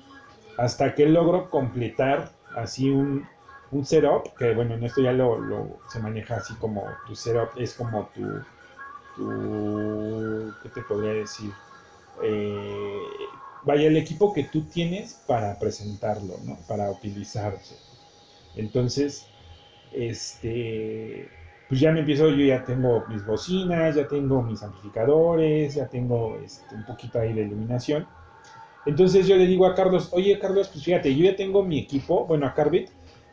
S2: Hasta que logro completar así un, un setup, que bueno, en esto ya lo, lo, se maneja así como tu setup, es como tu, tu ¿qué te podría decir? Eh, vaya el equipo que tú tienes para presentarlo, ¿no? Para utilizarse. Entonces, este, pues ya me empiezo, yo ya tengo mis bocinas, ya tengo mis amplificadores, ya tengo este, un poquito ahí de iluminación. Entonces yo le digo a Carlos, oye Carlos, pues fíjate, yo ya tengo mi equipo, bueno, a Carbit,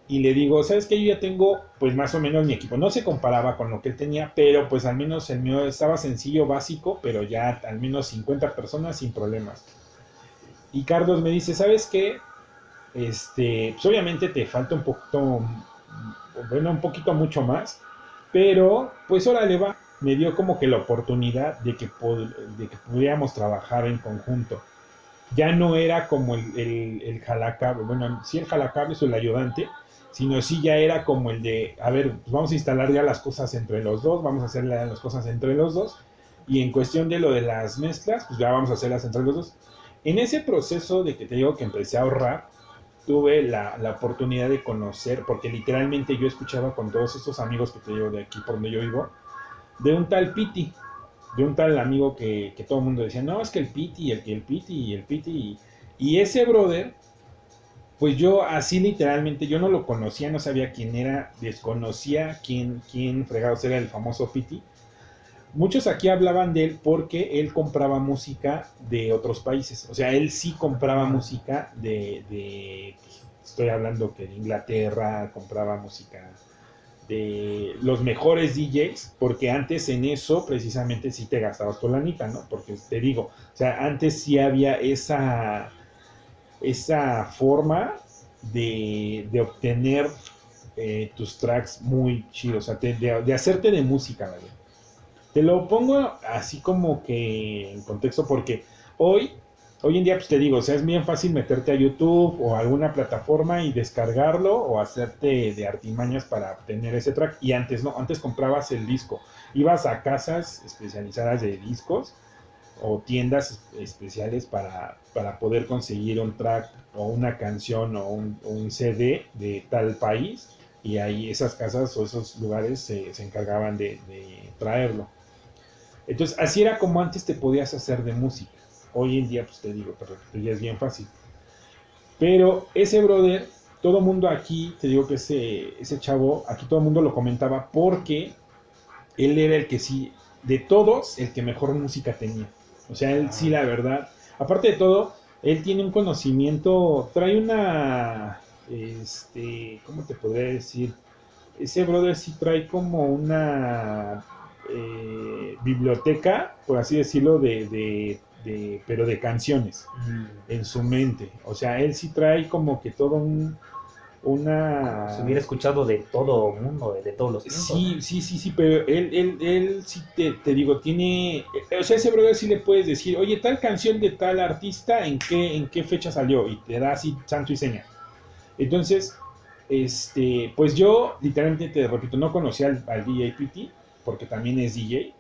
S2: y le digo, ¿sabes qué? Yo ya tengo pues más o menos mi equipo. No se comparaba con lo que él tenía, pero pues al menos el mío estaba sencillo, básico, pero ya al menos 50 personas sin problemas. Y Carlos me dice, ¿sabes qué? Este, pues obviamente te falta un poquito, bueno, un poquito mucho más, pero pues órale va. Me dio como que la oportunidad de que, de que pudiéramos trabajar en conjunto. Ya no era como el, el, el jalacable, bueno, sí el jalacable es el ayudante, sino sí ya era como el de, a ver, pues vamos a instalar ya las cosas entre los dos, vamos a hacer las cosas entre los dos, y en cuestión de lo de las mezclas, pues ya vamos a hacerlas entre los dos. En ese proceso de que te digo que empecé a ahorrar, tuve la, la oportunidad de conocer, porque literalmente yo escuchaba con todos estos amigos que te digo de aquí por donde yo vivo, de un tal Piti, de un tal amigo que, que todo el mundo decía, no, es que el Piti, el el Piti, el Piti, y, y ese brother pues yo así literalmente, yo no lo conocía, no sabía quién era, desconocía quién, quién fregados era el famoso Piti. Muchos aquí hablaban de él porque él compraba música de otros países. O sea, él sí compraba música de, de estoy hablando que de Inglaterra, compraba música de los mejores DJs, porque antes en eso precisamente sí te gastabas tu lanita, ¿no? Porque te digo, o sea, antes sí había esa esa forma de, obtener eh, tus tracks muy chidos, o sea, de, hacerte de música, Te lo pongo así como que en contexto porque hoy, hoy en día, pues te digo, o sea, es bien fácil meterte a YouTube o a alguna plataforma y descargarlo o hacerte de artimañas para obtener ese track. Y antes no, antes comprabas el disco, ibas a casas especializadas de discos o tiendas especiales para, para, poder conseguir un track o una canción o un, CD de tal país y ahí esas casas o esos lugares se, encargaban de, traerlo. Entonces así era como antes te podías hacer de música. Hoy en día pues te digo, pero ya es bien fácil. Pero ese brother, todo mundo aquí, te digo que ese, ese chavo, aquí todo el mundo lo comentaba porque él era el que sí, de todos, el que mejor música tenía. O sea, él sí, la verdad. Aparte de todo, él tiene un conocimiento, trae una, este, ¿cómo te podría decir? Ese brother sí trae como una eh, biblioteca, por así decirlo, de, de, de, pero de canciones
S1: Mm.
S2: en su mente. O sea, él sí trae como que todo un, una...
S1: Se hubiera escuchado de todo mundo, de, de todos los tiempos.
S2: Sí, sí, sí, sí, pero él, él, él sí te, te digo, tiene, o sea, ese brother sí le puedes decir, oye, tal canción de tal artista, ¿en qué, en qué fecha salió? Y te da así santo y seña. Entonces, este, pues yo, literalmente te repito, no conocía al, al DJ PT, porque también es DJ.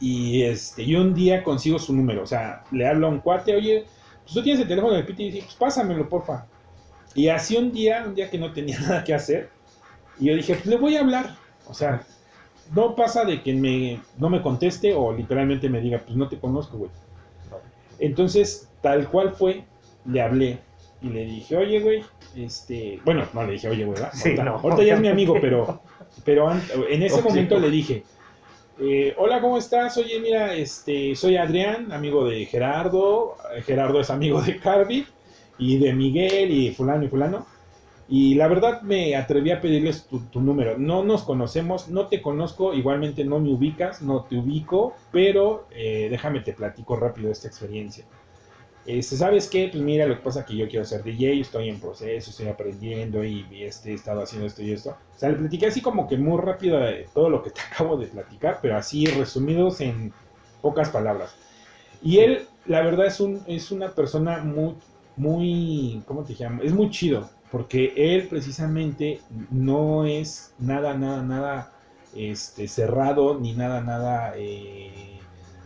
S2: Y este, yo un día consigo su número, o sea, le hablo a un cuate, oye, pues tú tienes el teléfono del PT y dice, pues pásamelo, porfa. Y así un día, un día que no tenía nada que hacer, y yo dije, pues le voy a hablar. O sea, no pasa de que me, no me conteste o literalmente me diga, pues no te conozco, güey. Entonces, tal cual fue, le hablé y le dije, oye, güey, este, bueno, no le dije, oye, güey, ¿verdad?
S1: Sí,
S2: ahorita,
S1: no.
S2: ahorita ya es mi amigo, pero, pero en ese momento le dije, eh, hola, ¿cómo estás? Oye, mira, este, soy Adrián, amigo de Gerardo, Gerardo es amigo de Carby y de Miguel y fulano y fulano. Y la verdad me atreví a pedirles tu, tu número. No nos conocemos, no te conozco, igualmente no me ubicas, no te ubico, pero eh, déjame te platico rápido esta experiencia. Este, ¿Sabes qué? Pues mira, lo que pasa es que yo quiero ser DJ, estoy en proceso, estoy aprendiendo y este, he estado haciendo esto y esto. O sea, le platiqué así como que muy rápido de todo lo que te acabo de platicar, pero así resumidos en pocas palabras. Y él, la verdad, es, un, es una persona muy, muy, ¿cómo te llamo? Es muy chido, porque él precisamente no es nada, nada, nada este, cerrado, ni nada, nada eh,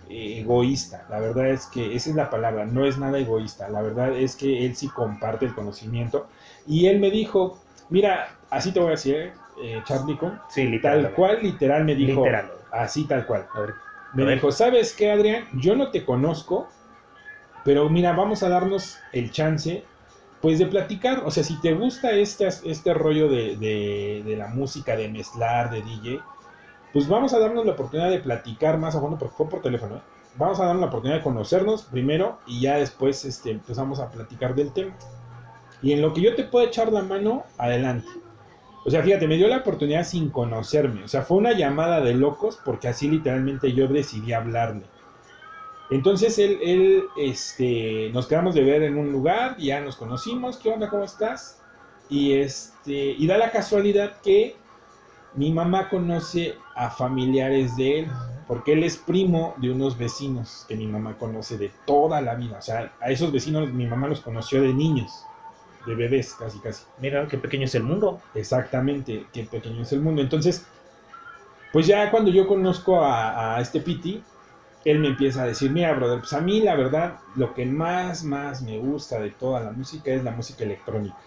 S2: eh, egoísta. La verdad es que esa es la palabra, no es nada egoísta. La verdad es que él sí comparte el conocimiento. Y él me dijo, mira, así te voy a decir, eh, Charlie Con,
S1: Sí, literal.
S2: tal cual, literal, me dijo,
S1: Literal.
S2: así tal cual.
S1: A ver,
S2: Me
S1: A
S2: dijo, ¿sabes qué, Adrián? Yo no te conozco, pero mira, vamos a darnos el chance, pues, de platicar. O sea, si te gusta este, este rollo de, de- la música, de mezclar, de DJ, pues vamos a darnos la oportunidad de platicar más a fondo, porque fue por teléfono, ¿eh? Vamos a darnos la oportunidad de conocernos primero y ya después este, empezamos a platicar del tema. Y en lo que yo te puedo echar la mano, adelante. O sea, fíjate, me dio la oportunidad sin conocerme. O sea, fue una llamada de locos porque así literalmente yo decidí hablarle. Entonces él, él, este, nos quedamos de ver en un lugar, ya nos conocimos, ¿qué onda? ¿Cómo estás? Y este, y da la casualidad que mi mamá conoce a familiares de él, porque él es primo de unos vecinos que mi mamá conoce de toda la vida. O sea, a esos vecinos mi mamá los conoció de niños, de bebés, casi, casi.
S1: Mira qué pequeño es el mundo.
S2: Exactamente, qué pequeño es el mundo. Entonces, pues ya cuando yo conozco a, a este Piti, él me empieza a decir, mira, brother, pues a mí la verdad, lo que más, más me gusta de toda la música es la música electrónica.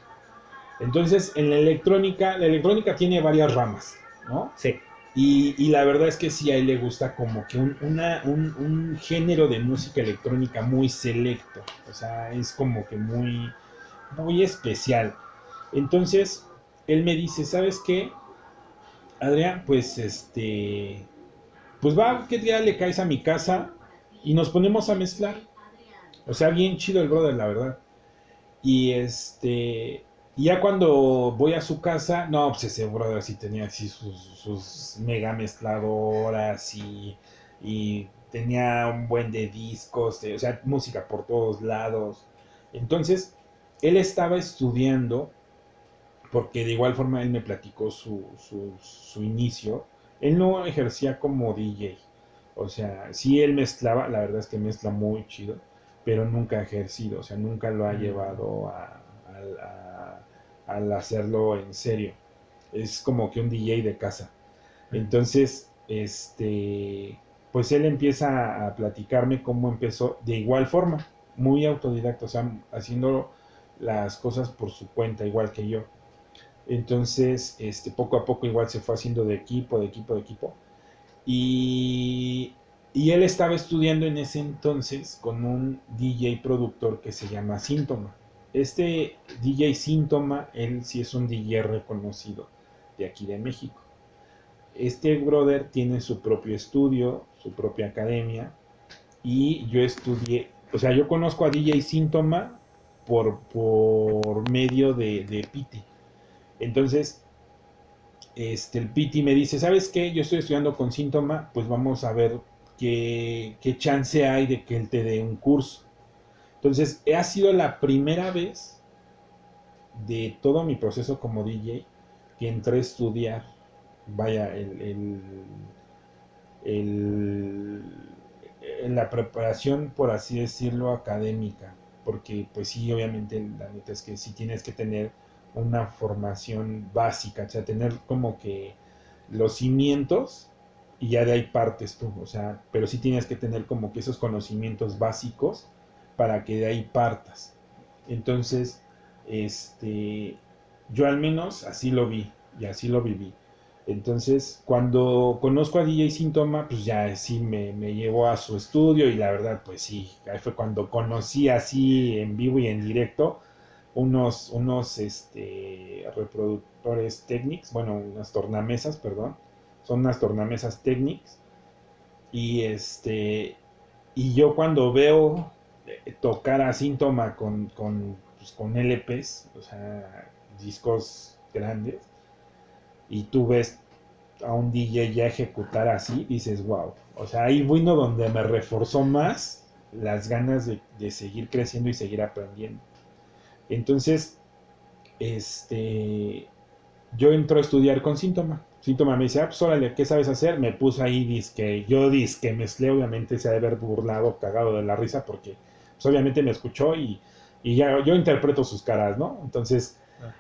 S2: Entonces, en la electrónica, la electrónica tiene varias ramas, ¿no?
S1: Sí.
S2: Y, y la verdad es que sí, a él le gusta como que un, una- un- un género de música electrónica muy selecto. O sea, es como que muy, muy especial. Entonces, él me dice, ¿sabes qué? Adrián, pues este, pues va, ¿qué día le caes a mi casa? Y nos ponemos a mezclar. O sea, bien chido el brother, la verdad. Y este, ya cuando voy a su casa, no, pues ese brother sí tenía así sus, sus mega mezcladoras y, y tenía un buen de discos, o sea, música por todos lados. Entonces, él estaba estudiando, porque de igual forma él me platicó su, su inicio. Él no ejercía como DJ. O sea, sí él mezclaba, la verdad es que mezcla muy chido, pero nunca ha ejercido, o sea, nunca lo ha
S1: Mm.
S2: llevado a, a- a- al hacerlo en serio. Es como que un DJ de casa. Entonces, este, pues él empieza a platicarme cómo empezó de igual forma, muy autodidacta, o sea, haciendo las cosas por su cuenta, igual que yo. Entonces, este, poco a poco igual se fue haciendo de equipo, de equipo, de equipo. Y, y él estaba estudiando en ese entonces con un DJ productor que se llama Síntoma. Este DJ Síntoma, él sí es un DJ reconocido de aquí de México. este brother tiene su propio estudio, su propia academia, y yo estudié, o sea, yo conozco a DJ Síntoma por, por medio de, de. Entonces, este, el Piti me dice, ¿sabes qué? Yo estoy estudiando con Síntoma, pues vamos a ver qué, chance hay de que él te dé un curso. Entonces, ha sido la primera vez de todo mi proceso como DJ que entré a estudiar, vaya, el, la preparación, por así decirlo, académica, porque pues sí, obviamente la neta es que sí tienes que tener una formación básica, o sea, tener como que los cimientos y ya de ahí partes tú, o sea, pero sí tienes que tener como que esos conocimientos básicos para que de ahí partas. Entonces, este, yo al menos así lo vi y así lo viví. Entonces, cuando conozco a DJ Síntoma, pues ya sí me, me, llevó a su estudio y la verdad, pues sí, ahí fue cuando conocí así en vivo y en directo unos, unos este, reproductores Technics, bueno, unas tornamesas, perdón, son unas tornamesas Technics. Y este, y yo cuando veo eh, tocar a Síntoma con, con, pues, con LPs, o sea, discos grandes, y tú ves a un DJ ya ejecutar así, dices, wow. O sea, ahí vino donde me reforzó más las ganas de, de seguir creciendo y seguir aprendiendo. Entonces, este, yo entro a estudiar con síntoma. Síntoma me dice, ah, pues órale, ¿qué sabes hacer? Me puso ahí, disque, yo disque mezclé, obviamente se ha de haber burlado, cagado de la risa, porque pues, obviamente me escuchó y, y ya yo interpreto sus caras, ¿no? Entonces,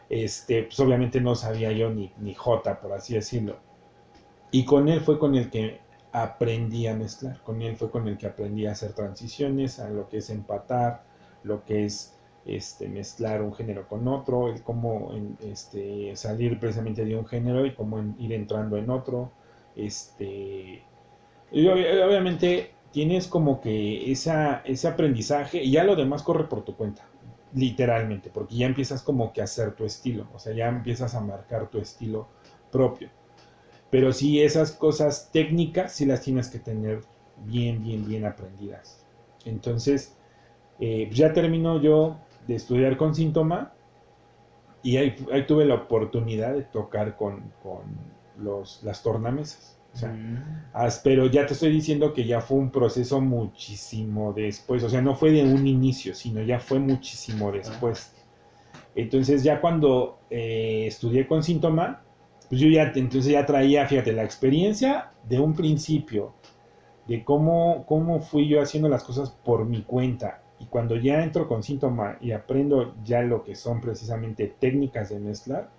S2: este, pues obviamente no sabía yo ni, ni J, por así decirlo. Y con él fue con el que aprendí a mezclar, con él fue con el que aprendí a hacer transiciones, a lo que es empatar, lo que es este, mezclar un género con otro, el cómo este, salir precisamente de un género y cómo ir entrando en otro. Este, obviamente tienes como que esa, ese aprendizaje y ya lo demás corre por tu cuenta literalmente, porque ya empiezas como que a hacer tu estilo, o sea, ya empiezas a marcar tu estilo propio. Pero sí, esas cosas técnicas sí las tienes que tener bien, bien, bien aprendidas. Entonces, eh, pues ya termino yo de estudiar con síntoma y ahí, tuve la oportunidad de tocar con, con los, las tornamesas. O sea, mm. pero ya te estoy diciendo que ya fue un proceso muchísimo después, o sea, no fue de un inicio, sino ya fue muchísimo después. Entonces ya cuando eh, estudié con síntoma, pues yo ya, entonces ya traía, fíjate, la experiencia de un principio, de cómo, cómo fui yo haciendo las cosas por mi cuenta. Y cuando ya entro con síntoma y aprendo ya lo que son precisamente técnicas de mezclar,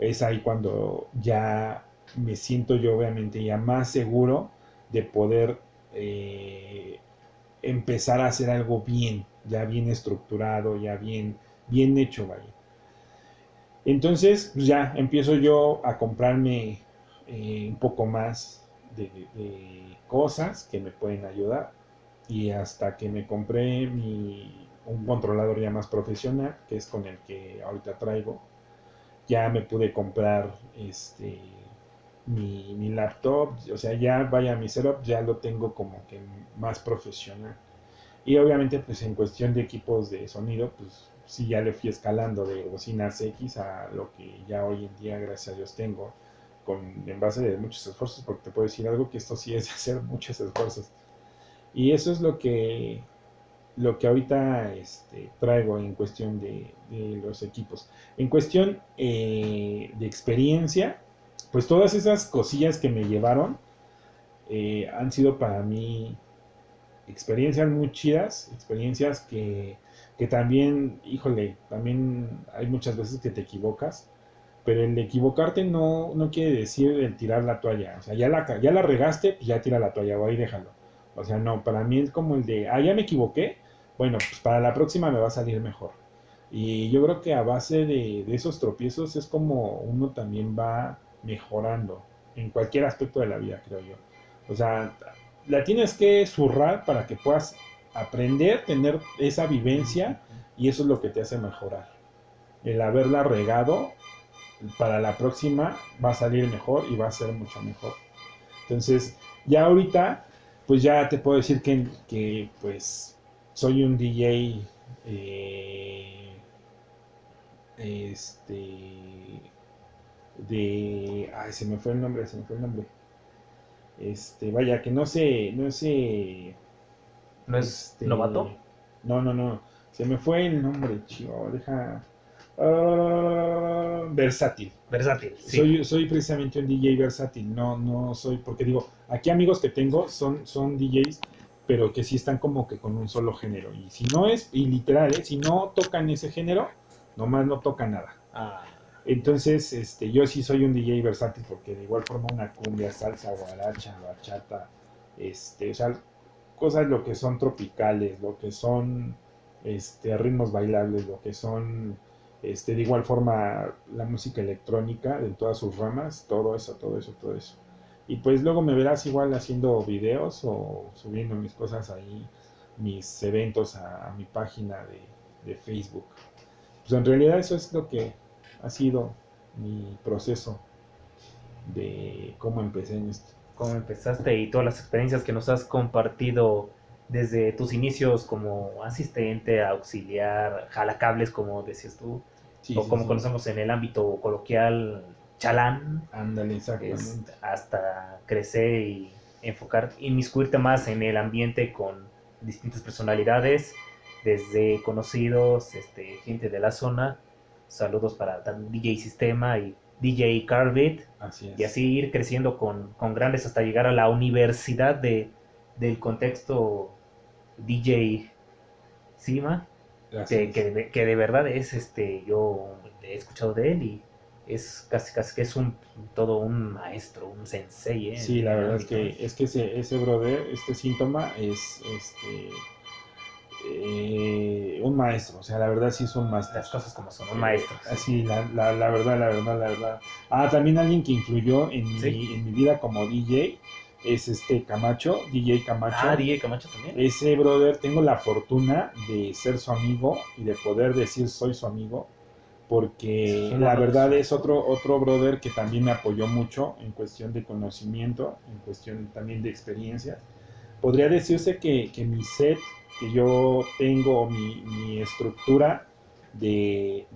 S2: es ahí cuando ya me siento yo obviamente ya más seguro de poder eh, empezar a hacer algo bien, ya bien estructurado, ya bien, bien hecho. Entonces, pues ya empiezo yo a comprarme eh, un poco más de, cosas que me pueden ayudar. Y hasta que me compré mi, un controlador ya más profesional, que es con el que ahorita traigo, ya me pude comprar este mi, laptop, o sea, ya vaya mi setup, ya lo tengo como que más profesional. Y obviamente, pues en cuestión de equipos de sonido, pues sí ya le fui escalando de bocinas X a lo que ya hoy en día, gracias a Dios, tengo, con, en base de muchos esfuerzos, porque te puedo decir algo que esto sí es hacer muchos esfuerzos. Y eso es lo que, lo que ahorita este, traigo en cuestión de, los equipos. En cuestión eh, de experiencia, pues todas esas cosillas que me llevaron eh, han sido para mí experiencias muy chidas, experiencias que, que, también, híjole, también hay muchas veces que te equivocas, pero el equivocarte no, no quiere decir el tirar la toalla, o sea, ya la, ya la regaste, pues ya tira la toalla o ahí déjalo. O sea, no, para mí es como el de, ah, ya me equivoqué, bueno, pues para la próxima me va a salir mejor. Y yo creo que a base de, de esos tropiezos es como uno también va mejorando en cualquier aspecto de la vida, creo yo. O sea, la tienes que zurrar para que puedas aprender, tener esa vivencia y eso es lo que te hace mejorar. El haberla regado, para la próxima va a salir mejor y va a ser mucho mejor. Entonces, ya ahorita, pues ya te puedo decir que, que pues soy un DJ eh, este de ay se me fue el nombre se me fue el nombre. Este vaya que no sé no sé.
S1: No es este, novato
S2: no no no se me fue el nombre chivo deja ah, versátil
S1: versátil
S2: soy soy precisamente un DJ versátil no no soy porque digo aquí amigos que tengo son son DJs pero que sí están como que con un solo género. Y si no es, y literal, ¿eh? si no tocan ese género, nomás no toca nada. Ah. Entonces, este, yo sí soy un DJ versátil porque de igual forma una cumbia, salsa, guaracha, bachata, este, o sea, cosas lo que son tropicales, lo que son este, ritmos bailables, lo que son, este, de igual forma la música electrónica en todas sus ramas, todo eso, todo eso, todo eso. Y pues luego me verás igual haciendo videos o subiendo mis cosas ahí, mis eventos a, mi página de, Facebook. Pues en realidad eso es lo que ha sido mi proceso de cómo empecé en esto.
S1: Cómo empezaste y todas las experiencias que nos has compartido desde tus inicios como asistente, auxiliar, jalacables, como decías tú, o como conocemos en el ámbito coloquial, chalán.
S2: Ándale,
S1: hasta crecer y enfocar, inmiscuirte más en el ambiente con distintas personalidades, desde conocidos, este, gente de la zona. Saludos para DJ Sistema y DJ Carvit.
S2: Así
S1: Y así ir creciendo con, grandes hasta llegar a la universidad de, del contexto DJ Sima. Que, que, que, de verdad es este, yo he escuchado de él y es casi casi que es un todo un maestro, un sensei. ¿eh?
S2: Sí, la verdad es que es que ese, ese brother, este síntoma es este eh, un maestro, o sea, la verdad sí es un maestro.
S1: Las cosas como son, un maestro.
S2: Así, la, la, la, verdad, la verdad, la verdad. Ah, también alguien que influyó en, mi, en mi vida como DJ es este Camacho, DJ Camacho.
S1: Ah, DJ Camacho también.
S2: Ese brother, tengo la fortuna de ser su amigo y de poder decir soy su amigo porque la verdad es otro, otro brother que también me apoyó mucho en cuestión de conocimiento, en cuestión también de experiencia. Podría decirse que, mi set que yo tengo, mi, estructura de,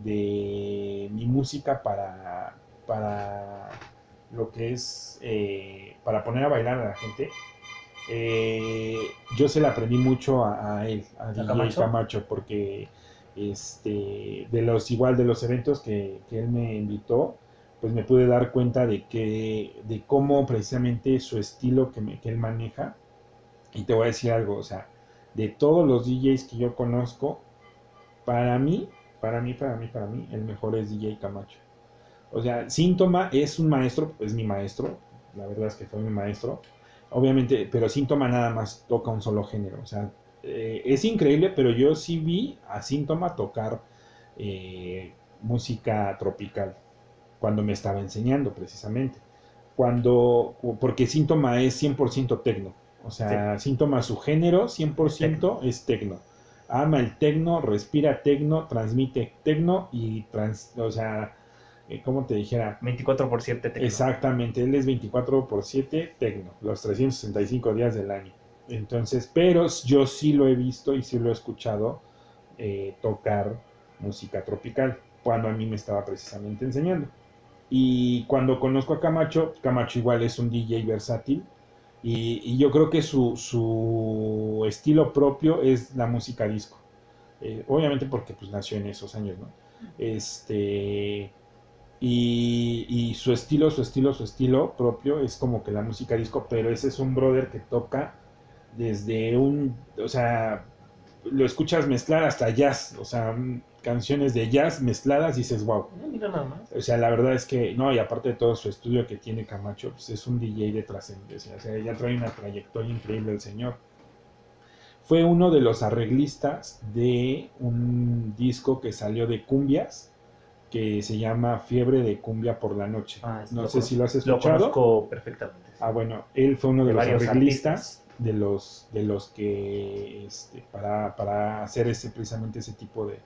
S2: mi música para, para lo que es, eh, para poner a bailar a la gente, eh, yo se la aprendí mucho a, él, a, DJ Camacho, porque este, de los igual de los eventos que, él me invitó, pues me pude dar cuenta de que, de cómo precisamente su estilo que, me, que él maneja, y te voy a decir algo, o sea, de todos los DJs que yo conozco, para mí, para mí, para mí, para mí, el mejor es DJ Camacho. O sea, Síntoma es un maestro, es mi maestro, la verdad es que fue mi maestro, obviamente, pero Síntoma nada más toca un solo género, o sea, eh, es increíble, pero yo sí vi a Síntoma tocar eh, música tropical cuando me estaba enseñando precisamente. Cuando, porque Síntoma es 100% tecno. O sea, Síntoma, su género 100% es tecno. Ama el tecno, respira tecno, transmite tecno y, trans, o sea, eh, como te dijera?
S1: 24 por 7 tecno.
S2: Exactamente, él es 24 por 7 tecno, los 365 días del año. Entonces, pero yo sí lo he visto y sí lo he escuchado eh, tocar música tropical, cuando a mí me estaba precisamente enseñando. Y cuando conozco a Camacho, Camacho igual es un DJ versátil. Y, yo creo que su, su, estilo propio es la música disco. Eh, obviamente porque pues nació en esos años, ¿no? Este, y, y, su estilo, su estilo, su estilo propio es como que la música disco, pero ese es un brother que toca desde un, o sea, lo escuchas mezclar hasta jazz, o sea, canciones de jazz mezcladas y dices, wow.
S1: Mira nada más.
S2: O sea, la verdad es que, no, y aparte de todo su estudio que tiene Camacho, pues es un DJ de trascendencia, o sea, ya trae una trayectoria increíble el señor. Fue uno de los arreglistas de un disco que salió de cumbias, que se llama Fiebre de Cumbia por la Noche. Ah, no sé si lo has escuchado.
S1: Lo conozco perfectamente.
S2: Ah, bueno, él fue uno de, los arreglistas de los, de los que, este, para, para hacer ese, precisamente ese tipo de,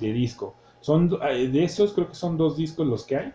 S2: de disco. Son, eh, de esos creo que son dos discos los que hay.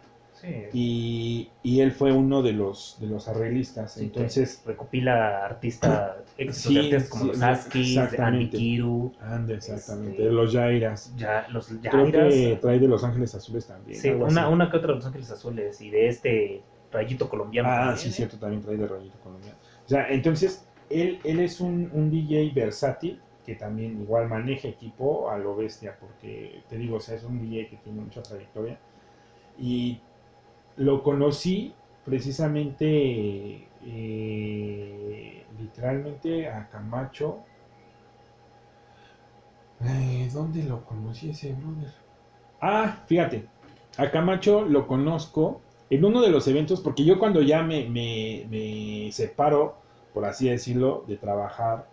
S2: Y, y, él fue uno de los, de los arreglistas. Entonces.
S1: Recopila artistas, sí, como los Askis, Andy Kiru.
S2: Ande, exactamente. Este, los Jairas.
S1: Ya, los Jairas.
S2: Creo que trae de Los Ángeles Azules también.
S1: Sí, una, una que otra de Los Ángeles Azules y de este Rayito Colombiano.
S2: Ah, sí, cierto, también trae de Rayito Colombiano. O sea, entonces, él, él es un, un DJ versátil que también igual maneja equipo a lo bestia, porque te digo, o sea, es un DJ que tiene mucha trayectoria. Y lo conocí precisamente, eh, literalmente a Camacho. Eh, ¿Dónde lo conocí ese brother? Ah, fíjate, a Camacho lo conozco en uno de los eventos, porque yo cuando ya me, me, me separo, por así decirlo, de trabajar,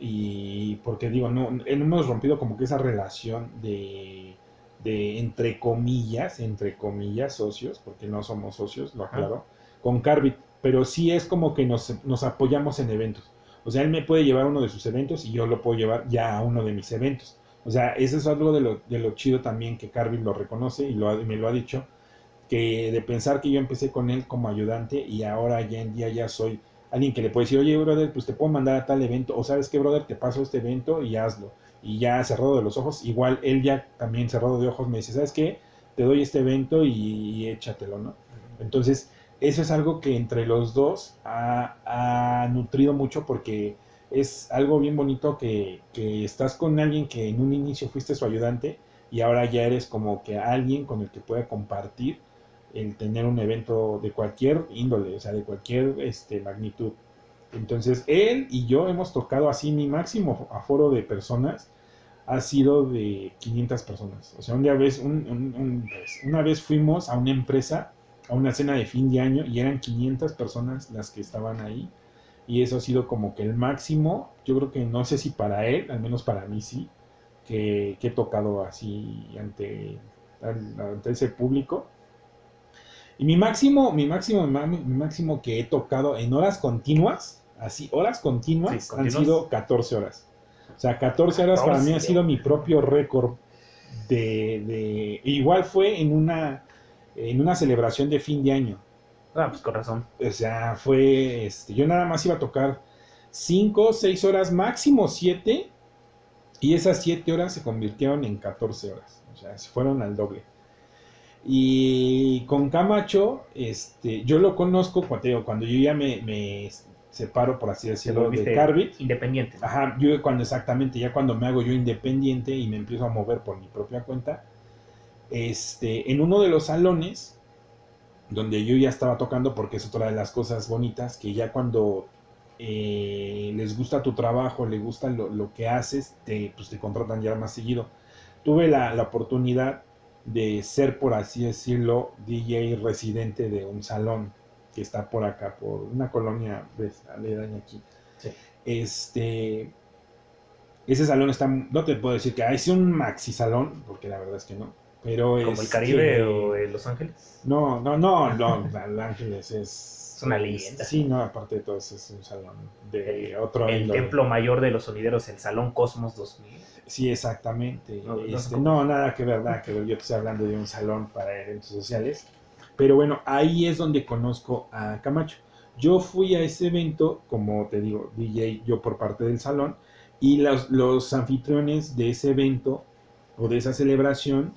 S2: y porque digo, no, hemos rompido como que esa relación de de entre comillas, entre comillas, socios, porque no somos socios, lo aclaro, con Carbit, pero sí es como que nos, nos, apoyamos en eventos. O sea, él me puede llevar a uno de sus eventos y yo lo puedo llevar ya a uno de mis eventos. O sea, eso es algo de lo, de lo chido también que Carbit lo reconoce y lo, me lo ha dicho, que de pensar que yo empecé con él como ayudante y ahora ya en día ya soy alguien que le puede decir, oye, brother, pues te puedo mandar a tal evento, o sabes qué, brother, te paso este evento y hazlo y ya cerrado de los ojos, igual él ya también cerrado de ojos me dice, ¿sabes qué? Te doy este evento y, échatelo, ¿no? Entonces, eso es algo que entre los dos ha, nutrido mucho porque es algo bien bonito que, que, estás con alguien que en un inicio fuiste su ayudante y ahora ya eres como que alguien con el que pueda compartir el tener un evento de cualquier índole, o sea, de cualquier este, magnitud. Entonces, él y yo hemos tocado así, mi máximo aforo de personas ha sido de 500 personas. O sea, una vez, una vez fuimos a una empresa, a una cena de fin de año, y eran 500 personas las que estaban ahí. Y eso ha sido como que el máximo, yo creo que no sé si para él, al menos para mí sí, que, he tocado así ante, ante ese público. Y mi máximo, mi máximo, mi máximo que he tocado en horas continuas así, horas continuas, han sido 14 horas. O sea, 14 horas para mí ha sido mi propio récord de, de, Igual fue en una, en una celebración de fin de año.
S1: Ah, pues con razón.
S2: O sea, fue, este, yo nada más iba a tocar 5, 6 horas, máximo 7, y esas 7 horas se convirtieron en 14 horas. O sea, se fueron al doble. Y con Camacho, este, yo lo conozco cuando, cuando yo ya me, separo, por así decirlo, de Carbit.
S1: Independiente.
S2: Ajá, yo cuando exactamente, ya cuando me hago yo independiente y me empiezo a mover por mi propia cuenta, este, en uno de los salones donde yo ya estaba tocando, porque es otra de las cosas bonitas, que ya cuando eh, les gusta tu trabajo, les gusta lo, que haces, te, pues te contratan ya más seguido. Tuve la, la oportunidad de ser, por así decirlo, DJ residente de un salón que está por acá, por una colonia aledaña aquí. Este, ese salón está, no te puedo decir que es un maxi salón, porque la verdad es que no. Pero
S1: ¿Como el Caribe o Los Ángeles?
S2: No, no, no, no, Los Ángeles es...
S1: Es una leyenda.
S2: Sí, no, aparte de todo, es un salón de otro...
S1: El templo mayor de los sonideros, el Salón Cosmos 2000.
S2: Sí, exactamente. No, este, no, nada que ver, nada que ver. Yo estoy hablando de un salón para eventos sociales. Pero bueno, ahí es donde conozco a Camacho. Yo fui a ese evento, como te digo, DJ yo por parte del salón, y los, los anfitriones de ese evento o de esa celebración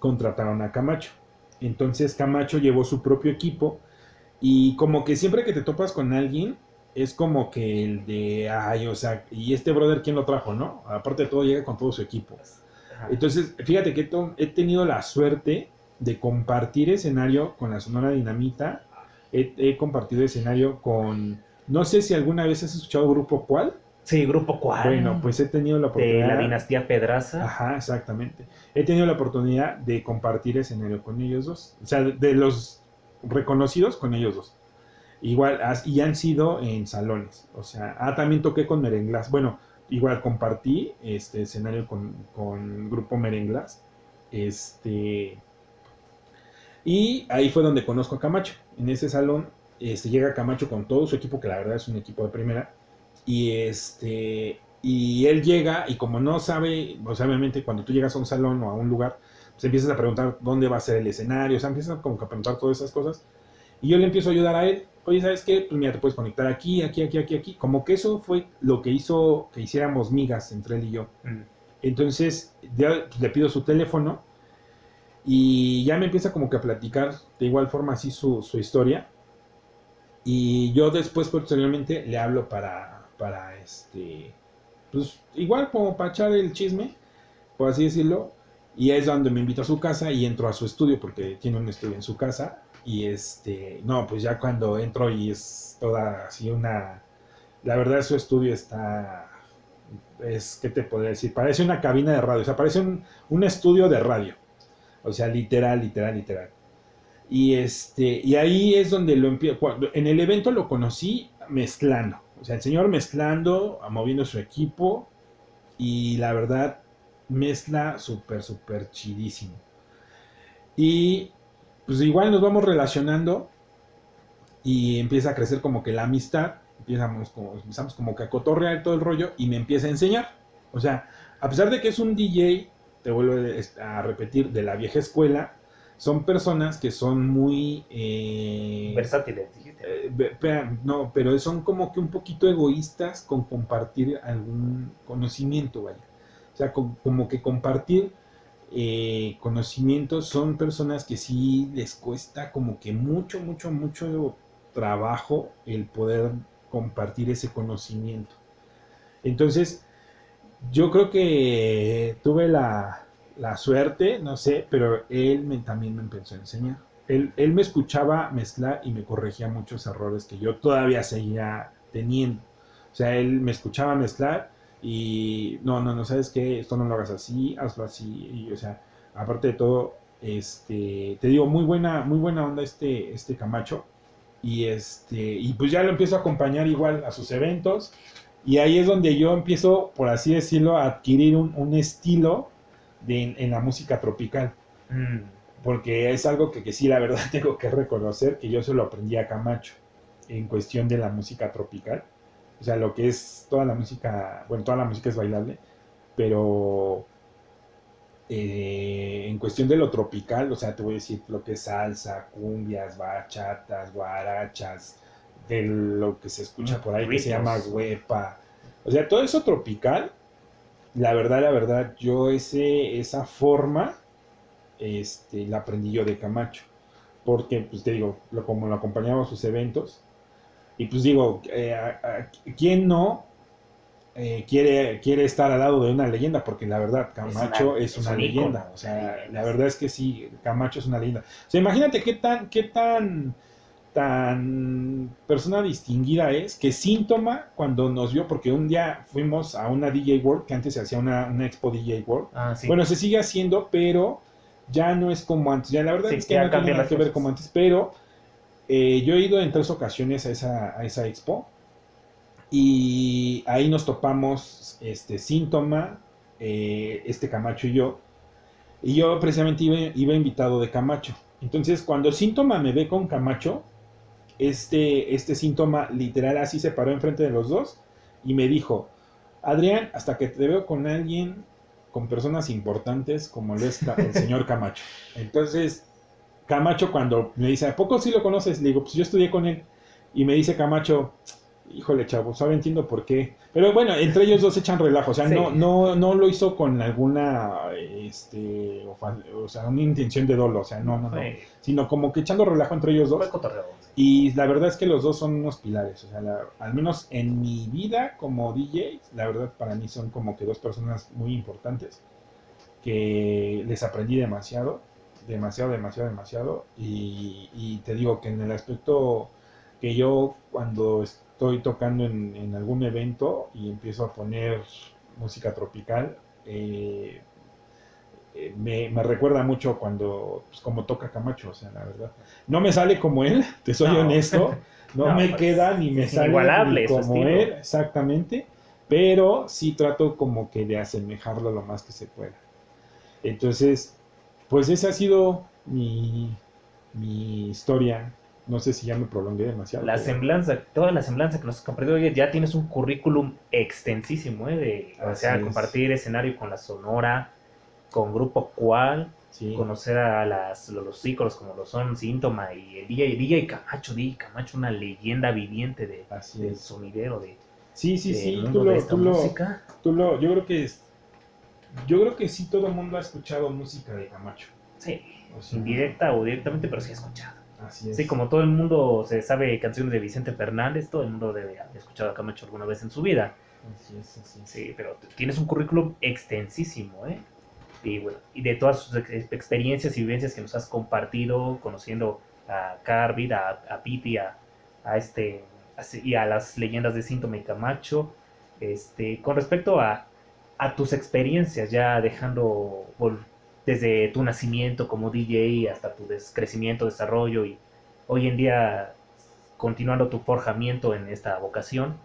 S2: contrataron a Camacho. Entonces Camacho llevó su propio equipo y como que siempre que te topas con alguien, es como que el de, ay, o sea, y este brother, ¿quién lo trajo, no? Aparte de todo, llega con todo su equipo. Entonces, fíjate que he tenido la suerte de compartir escenario con la Sonora Dinamita. He, compartido escenario con. No sé si alguna vez has escuchado Grupo Cual.
S1: Sí, Grupo Cual.
S2: Bueno, pues he tenido la oportunidad.
S1: De la dinastía Pedraza.
S2: Ajá, exactamente. He tenido la oportunidad de compartir escenario con ellos dos. O sea, de los reconocidos con ellos dos. Igual, y han sido en salones. O sea, ah, también toqué con Merenglas. Bueno, igual compartí este escenario con, con Grupo Merenglas. Este y ahí fue donde conozco a Camacho. En ese salón este, llega Camacho con todo su equipo, que la verdad es un equipo de primera. Y este y él llega y como no sabe, pues obviamente cuando tú llegas a un salón o a un lugar, se empiezas a preguntar dónde va a ser el escenario, o sea, empiezas como que a preguntar todas esas cosas. Y yo le empiezo a ayudar a él. Oye, ¿sabes qué? Pues mira, te puedes conectar aquí, aquí, aquí, aquí, aquí. Como que eso fue lo que hizo que hiciéramos migas entre él y yo.
S1: Mm.
S2: Entonces, ya le pido su teléfono y ya me empieza como que a platicar de igual forma así su, su historia. Y yo después, posteriormente, le hablo para, para este, pues igual como para echar el chisme, por así decirlo. Y es donde me invito a su casa y entro a su estudio porque tiene un estudio en su casa. Y este, no, pues ya cuando entro y es toda así una, la verdad su estudio está, es, ¿qué te podría decir? Parece una cabina de radio, o sea, parece un, un estudio de radio. O sea, literal, literal, literal. Y este, y ahí es donde lo empiezo. En el evento lo conocí mezclando. O sea, el señor mezclando, moviendo su equipo. Y la verdad, mezcla súper, súper chidísimo. Y pues igual nos vamos relacionando. Y empieza a crecer como que la amistad. Empezamos como, empezamos como que a cotorrear todo el rollo. Y me empieza a enseñar. O sea, a pesar de que es un DJ, te vuelvo a repetir, de la vieja escuela son personas que son muy... Eh,
S1: Versátiles, dijiste.
S2: Eh, no, pero son como que un poquito egoístas con compartir algún conocimiento, vaya. O sea, como que compartir eh, conocimientos son personas que sí les cuesta como que mucho, mucho, mucho trabajo el poder compartir ese conocimiento. Entonces, yo creo que tuve la, la suerte, no sé, pero él me, también me empezó a enseñar. Él, él, me escuchaba mezclar y me corregía muchos errores que yo todavía seguía teniendo. O sea, él me escuchaba mezclar y no, no, no, ¿sabes qué? Esto no lo hagas así, hazlo así. Y, o sea, aparte de todo, este, te digo, muy buena, muy buena onda este, este Camacho. Y este, y pues ya lo empiezo a acompañar igual a sus eventos. Y ahí es donde yo empiezo, por así decirlo, a adquirir un, un estilo de, en la música tropical.
S1: Mm.
S2: Porque es algo que, que, sí, la verdad, tengo que reconocer que yo se lo aprendí a Camacho en cuestión de la música tropical. O sea, lo que es toda la música, bueno, toda la música es bailable, pero eh, en cuestión de lo tropical, o sea, te voy a decir lo que es salsa, cumbias, bachatas, guarachas, de lo que se escucha por ahí que se llama huepa. O sea, todo eso tropical la verdad, la verdad, yo ese, esa forma este, la aprendí yo de Camacho. Porque, pues te digo, lo, como lo acompañaba a sus eventos. Y pues digo, eh, a, a, ¿quién no eh, quiere, quiere estar al lado de una leyenda? Porque la verdad, Camacho es una, es una leyenda. Icono, o sea, la verdad es que sí, Camacho es una leyenda. O sea, imagínate qué tan, qué tan tan persona distinguida es que síntoma cuando nos vio, porque un día fuimos a una DJ World, que antes se hacía una, una expo DJ World.
S1: Ah, sí.
S2: Bueno, se sigue haciendo, pero ya no es como antes. Ya la verdad
S1: Sí,
S2: es que no tiene nada que ver como antes, pero eh, yo he ido en tres ocasiones a esa, a esa expo y ahí nos topamos este síntoma, eh, este Camacho y yo. Y yo precisamente iba, iba invitado de Camacho. Entonces, cuando síntoma me ve con Camacho, este, este síntoma literal así se paró enfrente de los dos y me dijo, Adrián, hasta que te veo con alguien, con personas importantes como lo es el señor Camacho. Entonces, Camacho cuando me dice, ¿a poco sí lo conoces? Le digo, pues yo estudié con él. Y me dice Camacho, híjole chavo, ahora entiendo por qué. Pero bueno, entre ellos dos echan relajo, o sea,
S1: Sí.
S2: no, no, no lo hizo con alguna, este, o sea, una intención de dolo, o sea, no, no, no,
S1: Fue,
S2: sino como que echando relajo entre ellos dos. Y la verdad es que los dos son unos pilares. O sea, la- al menos en mi vida como DJ, la verdad para mí son como que dos personas muy importantes. Que les aprendí demasiado. Demasiado, demasiado, demasiado. Y, y te digo que en el aspecto que yo cuando estoy tocando en, en algún evento y empiezo a poner música tropical, eh, eh, me, me recuerda mucho cuando, pues, como toca Camacho, o sea, la verdad. No me sale como él, te soy
S1: No.
S2: honesto. No,
S1: No,
S2: me
S1: pues,
S2: queda ni me sale ni
S1: su
S2: como él, exactamente. Pero sí trato como que de asemejarlo lo más que se pueda. Entonces, pues esa ha sido mi, mi historia. No sé si ya me prolongué demasiado.
S1: La
S2: pero-
S1: semblanza, toda la semblanza que nos has compartido, oye, ya tienes un currículum extensísimo, ¿eh? De, o sea,
S2: es.
S1: compartir escenario con la Sonora, con Grupo Cual, conocer a las, los íconos como lo son Síntoma y el DJ, DJ Camacho, DJ Camacho, una leyenda viviente de, del sonidero, de,
S2: Sí, sí, sí, tú lo, tú lo, tú lo, yo creo que es, yo creo que sí todo el mundo ha escuchado música de Camacho.
S1: Sí, indirecta o directamente, pero sí ha escuchado. Así es. Sí, como todo el mundo se sabe canciones de Vicente Fernández, todo el mundo debe haber escuchado a Camacho alguna vez en su vida. Así es, así es. Sí, pero tienes un currículum extensísimo, ¿eh? Y, bueno, y de todas sus experiencias y vivencias que nos has compartido, conociendo a Carvid, a, a Piti, a, a este y a las leyendas de Síntoma y Camacho. Este, con respecto a, a tus experiencias, ya dejando desde tu nacimiento como DJ hasta tu crecimiento, desarrollo y hoy en día continuando tu forjamiento en esta vocación,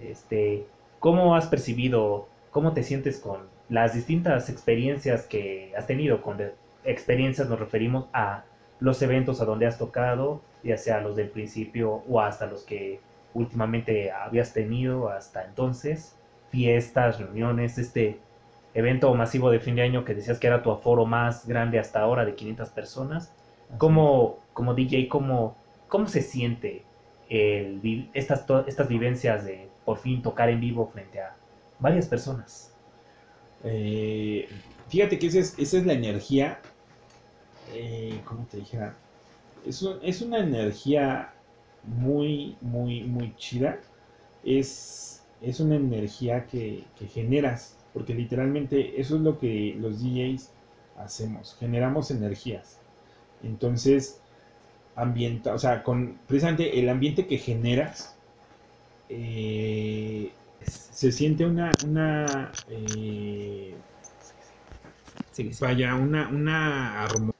S1: este, ¿cómo has percibido, cómo te sientes con las distintas experiencias que has tenido? Con experiencias nos referimos a los eventos a donde has tocado, ya sea los del principio o hasta los que últimamente habías tenido hasta entonces, fiestas, reuniones, este evento masivo de fin de año que decías que era tu aforo más grande hasta ahora de 500 personas. ¿Cómo, como DJ, cómo, cómo se siente el, estas, estas vivencias de por fin tocar en vivo frente a varias personas?
S2: Eh, fíjate que esa es, esa es la energía eh, ¿cómo te dijera? Es, es una energía muy, muy, muy chida. Es, es una energía que, generas, porque literalmente eso es lo que los DJs hacemos, generamos energías. Entonces, ambienta, o sea, con precisamente el ambiente que generas, eh, se siente una, una eh, vaya, una, una armonía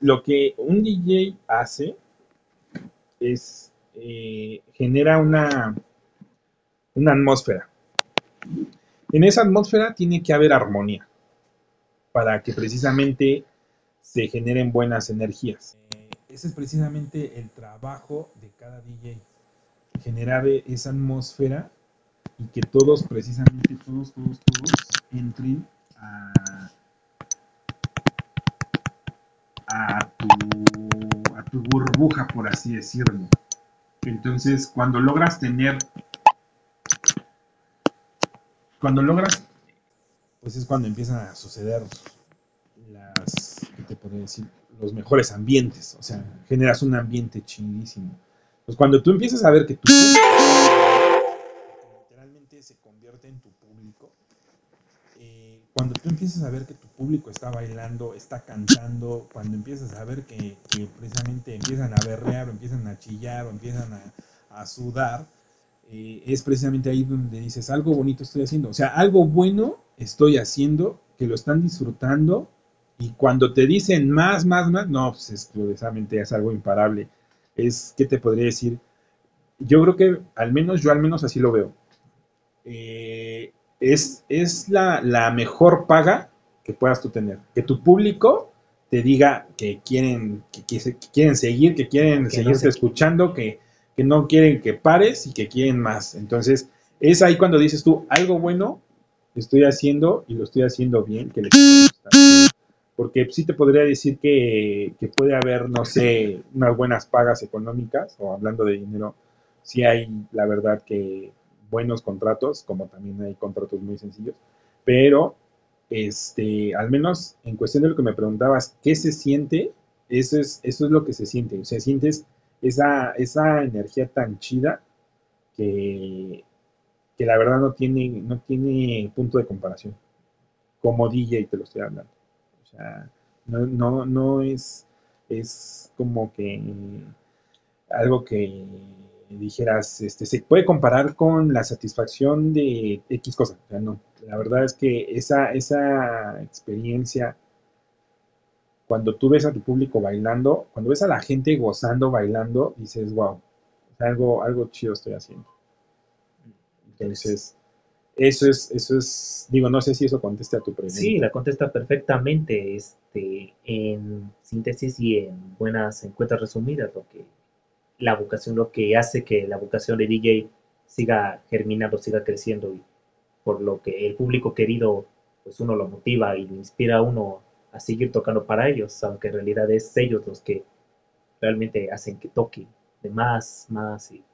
S2: lo que un DJ hace es eh, genera una, una atmósfera. En esa atmósfera tiene que haber armonía para que precisamente se generen buenas energías. Eh, ese es precisamente el trabajo de cada DJ, generar esa atmósfera y que todos, precisamente todos, todos, todos entren a, a tu, a tu burbuja, por así decirlo. Entonces, cuando logras tener, cuando logras, pues es cuando empiezan a suceder las, ¿qué te podría decir? Los mejores ambientes, o sea, generas un ambiente chidísimo. Pues cuando tú empiezas a ver que tu literalmente se convierte en tu público, eh, cuando tú empiezas a ver que tu público está bailando, está cantando, cuando empiezas a ver que, precisamente empiezan a berrear o empiezan a chillar o empiezan a, sudar, eh, es precisamente ahí donde dices, algo bonito estoy haciendo. O sea, algo bueno estoy haciendo, que lo están disfrutando y cuando te dicen más, más, más, no, pues es, precisamente es algo imparable. Es, ¿qué te podría decir? Yo creo que al menos, yo al menos así lo veo. Eh, es, es la, mejor paga que puedas tú tener. Que tu público te diga que quieren, que, quieren seguir, que quieren seguirte escuchando, que, no quieren que pares y que quieren más. Entonces, es ahí cuando dices tú, algo bueno estoy haciendo y lo estoy haciendo bien, que Porque sí te podría decir que, que, puede haber, no sé, unas buenas pagas económicas, o hablando de dinero, sí hay, la verdad, que buenos contratos, como también hay contratos muy sencillos, pero este, al menos en cuestión de lo que me preguntabas, ¿qué se siente? Eso es, eso es lo que se siente, o sea, sientes esa, esa energía tan chida que, que la verdad no tiene, no tiene punto de comparación. Como DJ te lo estoy hablando. O sea, no, no, no es, es como que algo que dijeras, este, se puede comparar con la satisfacción de X cosa. O sea, no. La verdad es que esa, esa experiencia, cuando tú ves a tu público bailando, cuando ves a la gente gozando, bailando, dices, wow, algo, algo chido estoy haciendo. Entonces, eso es, eso es, digo, no sé si eso contesta a tu pregunta.
S1: Sí, la contesta perfectamente, este, en síntesis y en buenas encuestas resumidas, lo que la vocación, lo que hace que la vocación de DJ siga germinando, siga creciendo y por lo que el público querido, pues uno lo motiva y lo inspira a uno a seguir tocando para ellos, aunque en realidad es ellos los que realmente hacen que toquen de más, más y,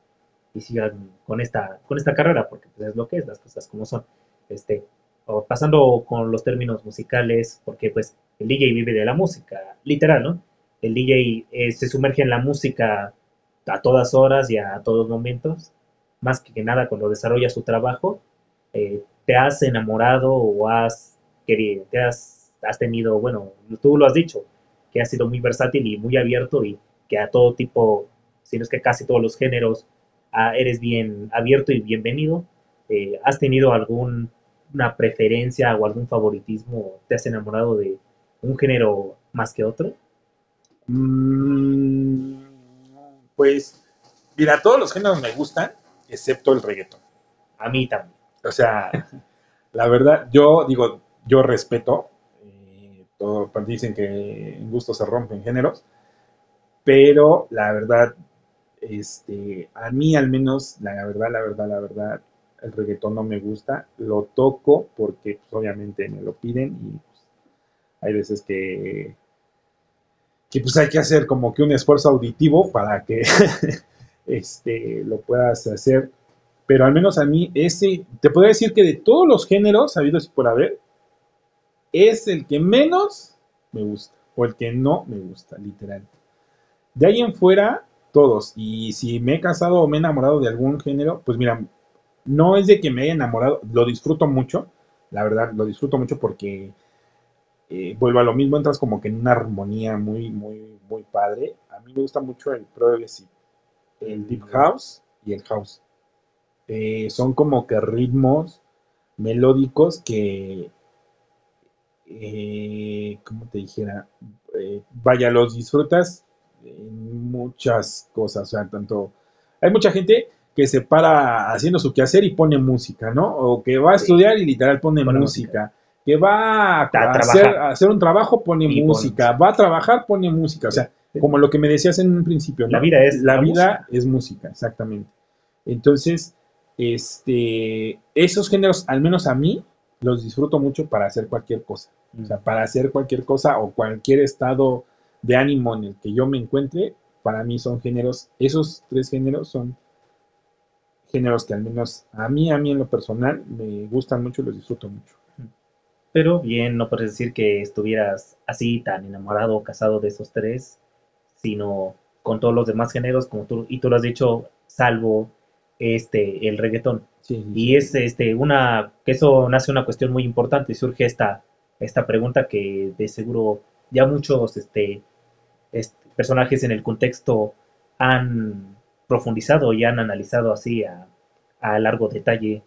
S1: sigan con esta, con esta carrera, porque pues, es lo que es, las cosas como son. Este, pasando con los términos musicales, porque pues el DJ vive de la música, literal, ¿no? El DJ eh, se sumerge en la música a todas horas y a todos momentos, más que nada cuando desarrolla su trabajo, eh, te has enamorado o has querido, te has, has tenido, bueno, tú lo has dicho, que has sido muy versátil y muy abierto y que a todo tipo, si no es que casi todos los géneros, ah, eres bien abierto y bienvenido. Eh, ¿Has tenido alguna preferencia o algún favoritismo? ¿Te has enamorado de un género más que otro?
S2: Mm, pues, mira, todos los géneros me gustan, excepto el reggaetón.
S1: A mí también.
S2: O sea, la verdad, yo digo, yo respeto, eh, todo, pues, dicen que en gusto se rompen géneros, pero la verdad, este, a mí al menos, la verdad, la verdad, la verdad, el reggaetón no me gusta, lo toco porque pues, obviamente me lo piden y pues, hay veces que, que pues hay que hacer como que un esfuerzo auditivo para que este, lo puedas hacer pero al menos a mí ese, te podría decir que de todos los géneros habidos por haber, es el que menos me gusta, o el que no me gusta, literal. De ahí en fuera, todos. Y si me he casado o me he enamorado de algún género, pues mira, no es de que me haya enamorado, lo disfruto mucho, la verdad, lo disfruto mucho porque eh, vuelvo a lo mismo, entras como que en una armonía muy, muy, muy padre. A mí me gusta mucho el progressive, el deep house y el house. Eh, son como que ritmos melódicos que, eh, como te dijera, eh, vaya, los disfrutas en muchas cosas, o sea, tanto, hay mucha gente que se para haciendo su quehacer y pone música, ¿no? O que va a estudiar y literal pone música. Que va a, hacer, un trabajo, pone música. Va a trabajar, pone música. O sea, como lo que me decías en un principio,
S1: La vida es
S2: la, vida es música, exactamente. Entonces, este, esos géneros, al menos a mí, los disfruto mucho para hacer cualquier cosa. O sea, para hacer cualquier cosa o cualquier estado de ánimo en el que yo me encuentre, para mí son géneros, esos tres géneros son géneros que al menos a mí, a mí en lo personal, me gustan mucho y los disfruto mucho.
S1: Pero bien, no puedes decir que estuvieras así tan enamorado o casado de esos tres, sino con todos los demás géneros, como tú, y tú lo has dicho, salvo este, el reggaetón. y es este, una, que eso nace una cuestión muy importante y surge esta, esta pregunta que de seguro ya muchos este, personajes en el contexto han profundizado y han analizado así a, a largo detalle.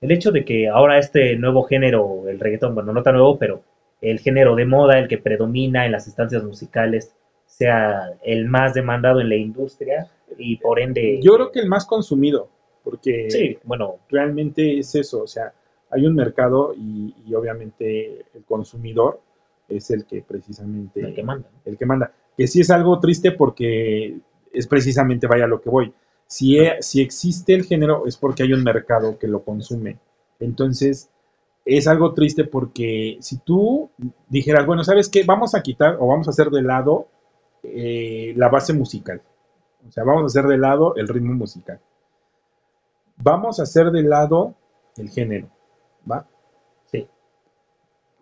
S1: El hecho de que ahora este nuevo género, el reggaetón, bueno, no tan nuevo, pero el género de moda, el que predomina en las instancias musicales, sea el más demandado en la industria y por ende...
S2: Yo creo que el más consumido porque
S1: sí, bueno,
S2: realmente es eso, o sea, hay un mercado y, obviamente el consumidor es el que precisamente...
S1: El que manda.
S2: El que manda. Que sí es algo triste porque es precisamente, vaya lo que voy, si, e, si existe el género es porque hay un mercado que lo consume. Entonces, es algo triste porque si tú dijeras, bueno, ¿sabes qué? Vamos a quitar o vamos a hacer de lado eh, la base musical. O sea, vamos a hacer de lado el ritmo musical. Vamos a hacer de lado el género, ¿va?
S1: Sí.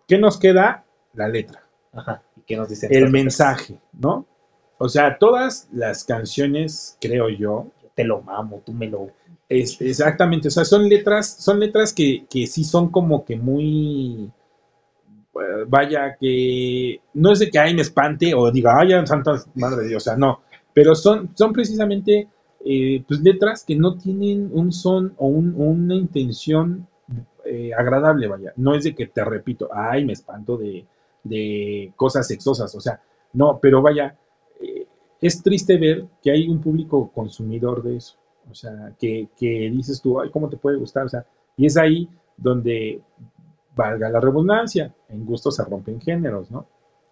S2: ¿Qué nos queda? La letra.
S1: Ajá. ¿Y qué nos dice?
S2: El mensaje, ¿no? O sea, todas las canciones, creo yo.
S1: Yo te lo mamo, tú me lo.
S2: exactamente. O sea, son letras, son letras que, que sí son como que muy. Vaya, que no es de que ay me espante o diga, ay, santas madre de Dios, o sea, no. Pero son, son precisamente eh, pues letras que no tienen un son o una intención eh, agradable, vaya. No es de que te repito, ay, me espanto de, cosas sexosas, o sea, no, pero vaya, eh, es triste ver que hay un público consumidor de eso, o sea, que, que dices tú, ay, ¿cómo te puede gustar? O sea, y es ahí donde valga la redundancia, en gusto se rompen géneros, ¿no?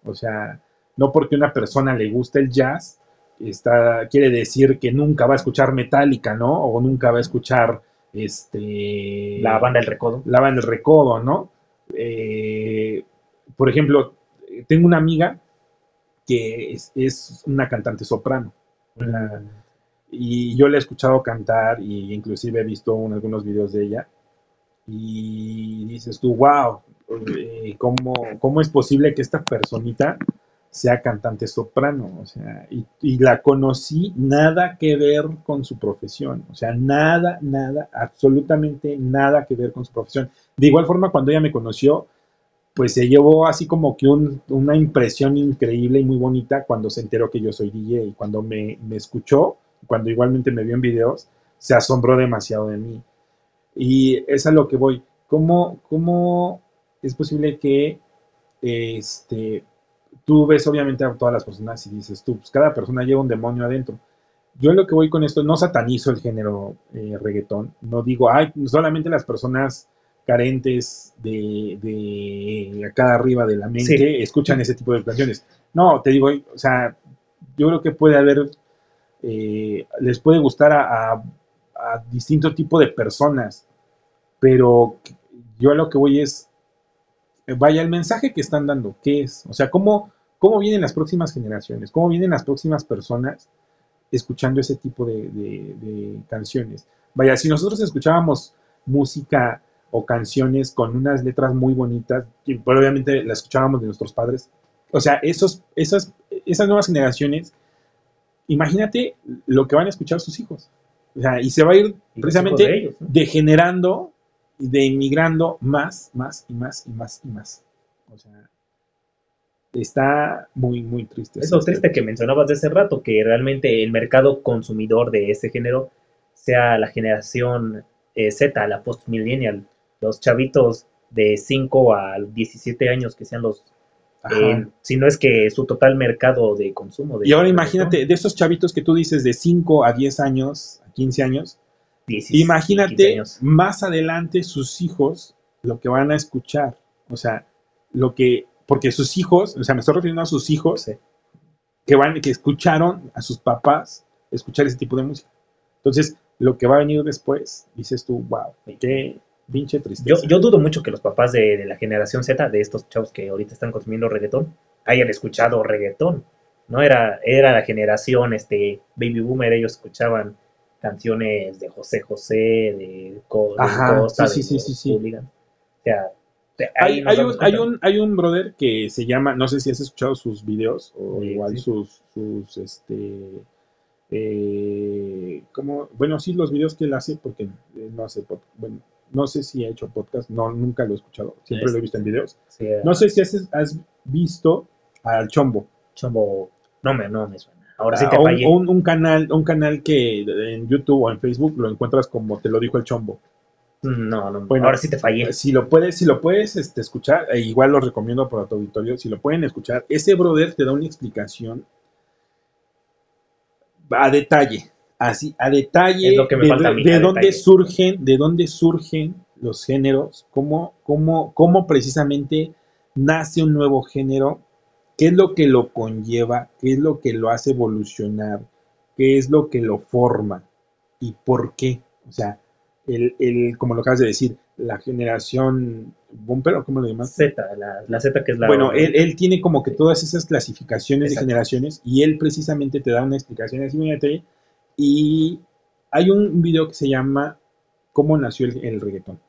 S2: O sea, no porque una persona le gusta el jazz, está, quiere decir que nunca va a escuchar Metallica, ¿no? O nunca va a escuchar este...
S1: La banda del recodo.
S2: La banda del recodo, ¿no? Eh, por ejemplo, tengo una amiga que es, una cantante soprano. y yo la he escuchado cantar y inclusive he visto algunos videos de ella. Y dices tú, wow, eh, ¿cómo, ¿cómo es posible que esta personita sea cantante soprano, o sea, y, la conocí nada que ver con su profesión, o sea, nada, nada, absolutamente nada que ver con su profesión. De igual forma, cuando ella me conoció, pues se llevó así como que una impresión increíble y muy bonita cuando se enteró que yo soy DJ y cuando me, me escuchó, cuando igualmente me vio en videos, se asombró demasiado de mí. Y es a lo que voy. ¿Cómo, cómo es posible que este, tú ves obviamente a todas las personas y dices tú, pues cada persona lleva un demonio adentro. Yo lo que voy con esto, no satanizo el género eh, reggaetón, no digo, ay, solamente las personas carentes de, de acá arriba de la mente escuchan ese tipo de canciones. No, te digo, o sea, yo creo que puede haber, eh, les puede gustar a, a, a distinto tipo de personas, pero yo a lo que voy es, vaya, el mensaje que están dando, ¿qué es? O sea, ¿cómo, cómo vienen las próximas generaciones? ¿Cómo vienen las próximas personas escuchando ese tipo de, canciones? Vaya, si nosotros escuchábamos música o canciones con unas letras muy bonitas, y obviamente las escuchábamos de nuestros padres, o sea, esos, esas, esas nuevas generaciones, imagínate lo que van a escuchar sus hijos. O sea, y se va a ir precisamente degenerando de inmigrando más, más y más y más y más. O sea, está muy, muy triste.
S1: Es lo triste que mencionabas de ese rato, que realmente el mercado consumidor de ese género sea la generación eh, Z, la post-millennial, los chavitos de 5 a 17 años que sean los eh, si no es que su total mercado de consumo.
S2: y ahora imagínate, de esos chavitos que tú dices de 5 a 10 años, a 15 años, Imagínate más adelante sus hijos lo que van a escuchar. O sea, lo que, porque sus hijos, o sea, me estoy refiriendo a sus hijos que van, que escucharon a sus papás escuchar ese tipo de música. Entonces, lo que va a venir después, dices tú, wow, qué pinche tristeza.
S1: Yo, dudo mucho que los papás de, la generación Z, de estos chavos que ahorita están consumiendo reggaetón, hayan escuchado reggaetón. No era, era la generación, este, baby boomer, ellos escuchaban canciones de José José, de,
S2: Costa, sí, sí, sí, sí, O sea, hay, un, hay, un, hay un brother que se llama, no sé si has escuchado sus videos o igual sus, sus, este, eh, como, bueno, sí, los videos que él hace, porque no hace, bueno, no sé si ha hecho podcast, no, nunca lo he escuchado, siempre lo he visto en videos. no sé si has, has visto al Chombo.
S1: Chombo, no me, no me suena.
S2: Ahora sí te fallé. Un, canal, un canal que en YouTube o en Facebook lo encuentras como te lo dijo el chombo.
S1: Mm, no, no, bueno, ahora sí te fallé.
S2: Si lo puedes, si lo puedes este, escuchar, e igual lo recomiendo para tu auditorio, si lo pueden escuchar, ese brother te da una explicación a detalle, así, a detalle de, dónde surgen, de dónde surgen los géneros, cómo, cómo, cómo precisamente nace un nuevo género qué es lo que lo conlleva, qué es lo que lo hace evolucionar, qué es lo que lo forma y por qué. O sea, el, el como lo acabas de decir, la generación Bumper, ¿o cómo lo llamas?
S1: Z, la, Z que es la...
S2: Bueno, él, él, tiene como que todas esas clasificaciones de generaciones y él precisamente te da una explicación así, y hay un video que se llama ¿Cómo nació el, el reggaetón?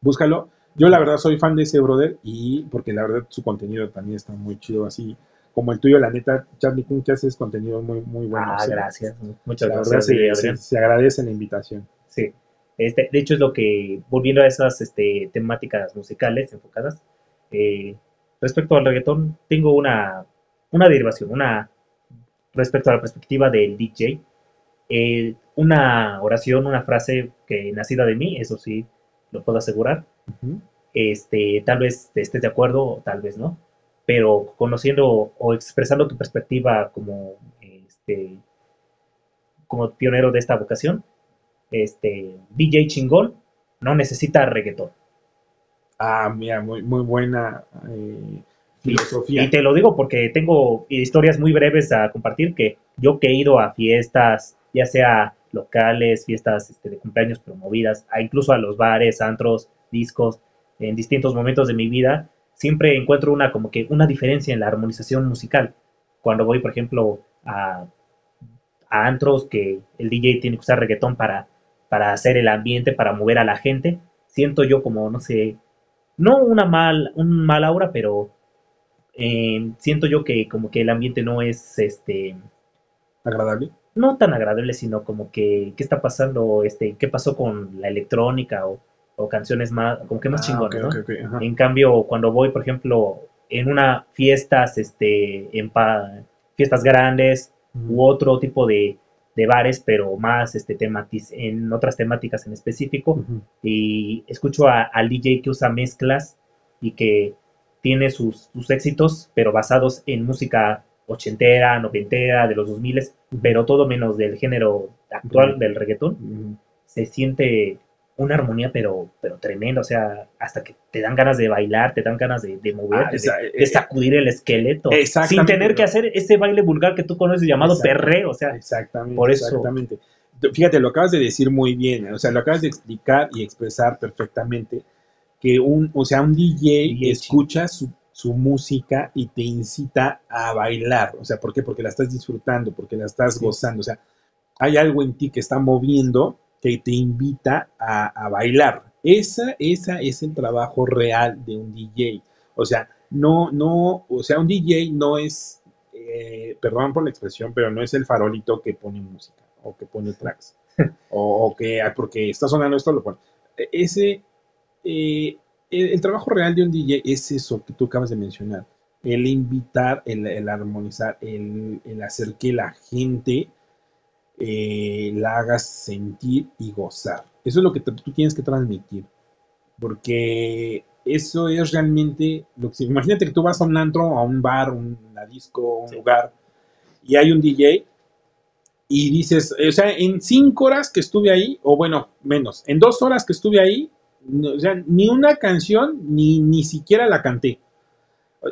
S2: Búscalo, yo la verdad soy fan de ese brother y porque la verdad su contenido también está muy chido así como el tuyo, la neta, Charlie Kun, que haces contenido muy, muy bueno.
S1: Ah, gracias. Muchas gracias.
S2: se, agradece la invitación.
S1: Sí. Este, de hecho, es lo que, volviendo a esas este, temáticas musicales enfocadas, eh, respecto al reggaetón, tengo una, una derivación, una, respecto a la perspectiva del DJ, eh, una oración, una frase que nacida de mí, eso sí, lo puedo asegurar, este, tal vez estés de acuerdo, tal vez no, pero conociendo o expresando tu perspectiva como, este, como pionero de esta vocación, este, DJ chingón no necesita reggaetón.
S2: Ah, mira, muy, muy buena eh, filosofía.
S1: Y, te lo digo porque tengo historias muy breves a compartir que yo que he ido a fiestas, ya sea locales, fiestas este, de cumpleaños promovidas, a incluso a los bares, antros, discos, en distintos momentos de mi vida, siempre encuentro una como que una diferencia en la armonización musical. Cuando voy, por ejemplo, a, a antros que el DJ tiene que usar reggaetón para, para hacer el ambiente, para mover a la gente, siento yo como, no sé, no una mal, un mal aura, pero eh, siento yo que como que el ambiente no es este
S2: agradable.
S1: No tan agradable, sino como que qué está pasando, este, qué pasó con la electrónica o, canciones más, como que más ah, chingonas, ¿no? En cambio, cuando voy, por ejemplo, en una fiestas, este, en fiestas grandes u otro tipo de, de bares, pero más este tematiz en otras temáticas en específico. Y escucho al DJ que usa mezclas y que tiene sus, sus, éxitos, pero basados en música ochentera, noventera, de los 2000, pero todo menos del género actual del reggaetón. Se siente una armonía, pero, pero tremenda, o sea, hasta que te dan ganas de bailar, te dan ganas de, de moverte, ah, de, eh, sacudir el esqueleto, sin tener que hacer ese baile vulgar que tú conoces llamado perreo, o sea,
S2: exactamente, por eso. Exactamente. Fíjate, lo acabas de decir muy bien, o sea, lo acabas de explicar y expresar perfectamente, que un, o sea, un DJ, escucha su, su música y te incita a bailar, o sea, ¿por qué? Porque la estás disfrutando, porque la estás gozando, o sea, hay algo en ti que está moviendo que te invita a, bailar. Esa, esa es el trabajo real de un DJ. O sea, no, no, o sea, un DJ no es, eh, perdón por la expresión, pero no es el farolito que pone música o que pone tracks. o, que, porque está sonando esto, lo pone. Ese, eh, el, trabajo real de un DJ es eso que tú acabas de mencionar. El invitar, el, armonizar, el, el hacer que la gente eh, la hagas sentir y gozar. Eso es lo que tú tienes que transmitir. Porque eso es realmente lo que... Imagínate que tú vas a un antro, a un bar, una disco, un lugar, y hay un DJ y dices, o sea, en cinco horas que estuve ahí, o bueno, menos, en dos horas que estuve ahí, o sea, ni una canción, ni, ni siquiera la canté.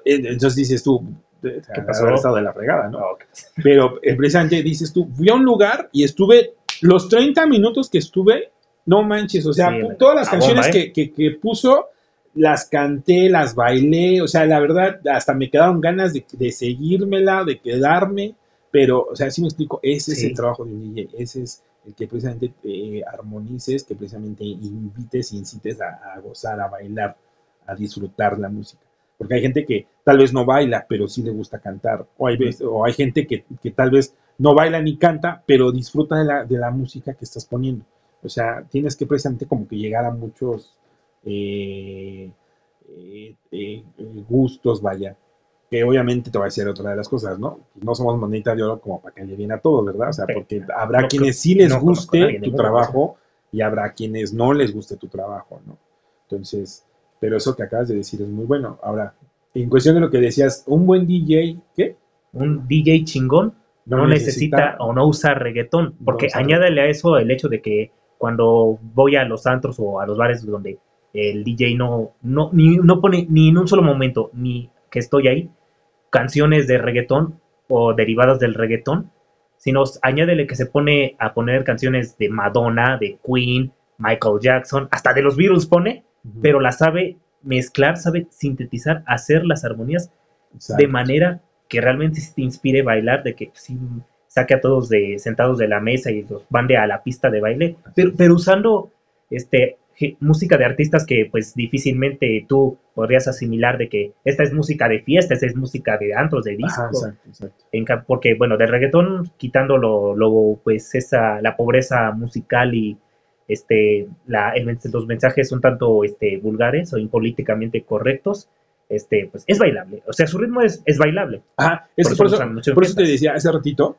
S2: Entonces dices tú, que pasó estado de la fregada, ¿no? Ah, Pero eh, precisamente dices tú, fui a un lugar y estuve, los 30 minutos que estuve, no manches, o sea, todas las canciones ¿eh? que, puso, las canté, las bailé, o sea, la verdad, hasta me quedaron ganas de, de seguírmela, de quedarme, pero, o sea, si me explico, ese es el trabajo de un DJ, ese es el que precisamente eh, armonices, que precisamente invites, incites a gozar, a bailar, a disfrutar la música. Porque hay gente que tal vez no baila, pero sí le gusta cantar. O hay, o hay gente que, tal vez no baila ni canta, pero disfruta de la, de la música que estás poniendo. O sea, tienes que precisamente como que llegar a muchos eh, eh, eh, gustos, vaya. Que obviamente te voy a decir otra de las cosas, ¿no? No somos monedita de oro como para que le viene a todos, ¿verdad? O sea, porque habrá quienes sí les guste tu trabajo y habrá quienes no les guste tu trabajo, ¿no? Entonces, pero eso que acabas de decir es muy bueno. Ahora, en cuestión de lo que decías, un buen DJ, ¿qué?
S1: Un DJ chingón no, necesita, o no usa reggaetón, porque añádale a eso el hecho de que cuando voy a los antros o a los bares donde el DJ no, no, ni, no pone ni en un solo momento, ni que estoy ahí, canciones de reggaetón o derivadas del reggaetón, sino añádele que se pone a poner canciones de Madonna, de Queen, Michael Jackson, hasta de los Beatles pone, pero la sabe mezclar, sabe sintetizar, hacer las armonías de manera que realmente te inspire bailar, de que sí saque a todos de sentados de la mesa y los mande a la pista de baile, pero, pero usando este música de artistas que pues difícilmente tú podrías asimilar de que esta es música de fiesta, esta es música de antros, de disco. porque bueno, del reggaetón, quitando lo, pues esa, la pobreza musical y este, la, los mensajes un tanto este, vulgares o impolíticamente correctos, este, pues es bailable. O sea, su ritmo es, es bailable.
S2: Ah, por, eso, te decía hace ratito,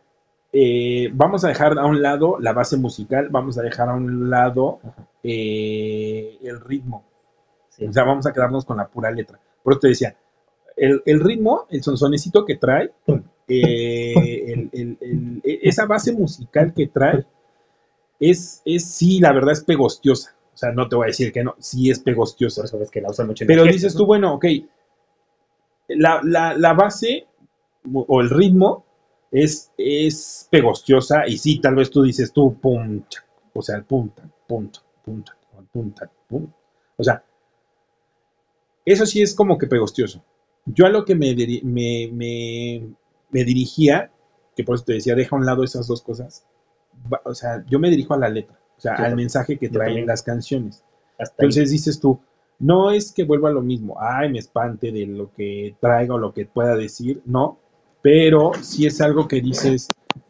S2: eh, vamos a dejar a un lado la base musical, vamos a dejar a un lado eh, el ritmo. O sea, vamos a quedarnos con la pura letra. Por eso te decía, el, ritmo, el sonsonecito que trae, eh, esa base musical que trae, es, es sí, la verdad es pegostiosa. O sea, no te voy a decir que no, sí es pegostiosa.
S1: que la usan mucho
S2: Pero dices tú, bueno, ok, la, la, base o el ritmo es, es pegostiosa y sí, tal vez tú dices tú, pum, o sea, el punta, punta, punta, punta, punta. O sea, eso sí es como que pegostioso. Yo a lo que me, me, me, dirigía, que por eso te decía, deja a un lado esas dos cosas, o sea, yo me dirijo a la letra, o sea, al mensaje que traen las canciones. Entonces dices tú, no es que vuelva a lo mismo, ay, me espante de lo que traiga o lo que pueda decir, no, pero sí es algo que dices,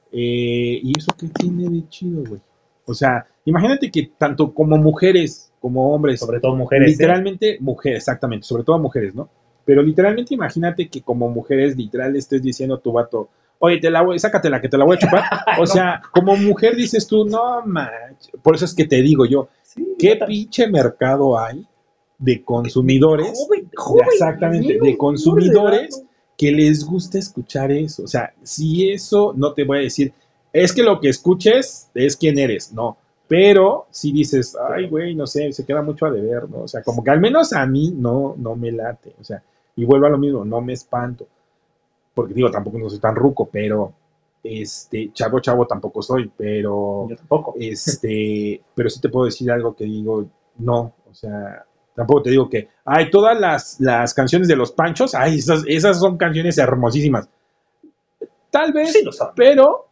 S2: eh, ¿y eso qué tiene de chido, güey? O sea, imagínate que tanto como mujeres como hombres,
S1: sobre todo mujeres,
S2: ¿eh? literalmente mujeres, exactamente, sobre todo mujeres, ¿no? Pero literalmente imagínate que como mujeres literal estés diciendo a tu vato, oye, te la voy, sácatela, que te la voy a chupar. O sea, como mujer dices tú, no manches. Por eso es que te digo yo, ¿qué pinche mercado hay de consumidores? exactamente, de consumidores que les gusta escuchar eso. O sea, si eso no te voy a decir, es que lo que escuches es quién eres, no. Pero si dices, ay, güey, no sé, se queda mucho a deber, ¿no? O sea, como que al menos a mí no, no me late. O sea, y vuelvo a lo mismo, no me espanto. Porque digo, tampoco no soy tan ruco, pero este, chavo, chavo tampoco soy, pero.
S1: Yo tampoco.
S2: Este, pero sí te puedo decir algo que digo, no, o sea, tampoco te digo que, ay, todas las, las canciones de los panchos, ay, esas, esas son canciones hermosísimas. Tal vez, sí, lo pero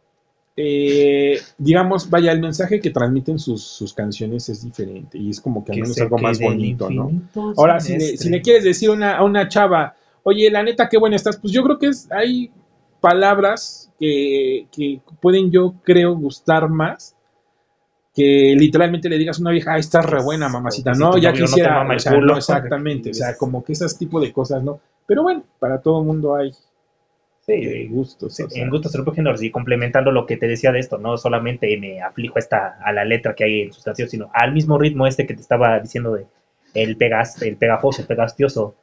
S2: eh, digamos, vaya, el mensaje que transmiten sus, canciones es diferente y es como que al menos algo más bonito, ¿no? Ahora, si le, quieres decir una, a una chava, oye, la neta, qué buena estás, pues yo creo que es, hay palabras que, pueden, yo creo, gustar más que literalmente le digas a una vieja, ay, estás re buena, mamacita. No, ya quisiera, exactamente, o sea, como que esos tipo de cosas, ¿no? Pero bueno, para todo el mundo hay
S1: Sí, gustos. en gustos géneros y complementando lo que te decía de esto, no solamente me aplico esta, a la letra que hay en sus canciones, sino al mismo ritmo este que te estaba diciendo de el, pegas, el pegajoso, el pegastioso,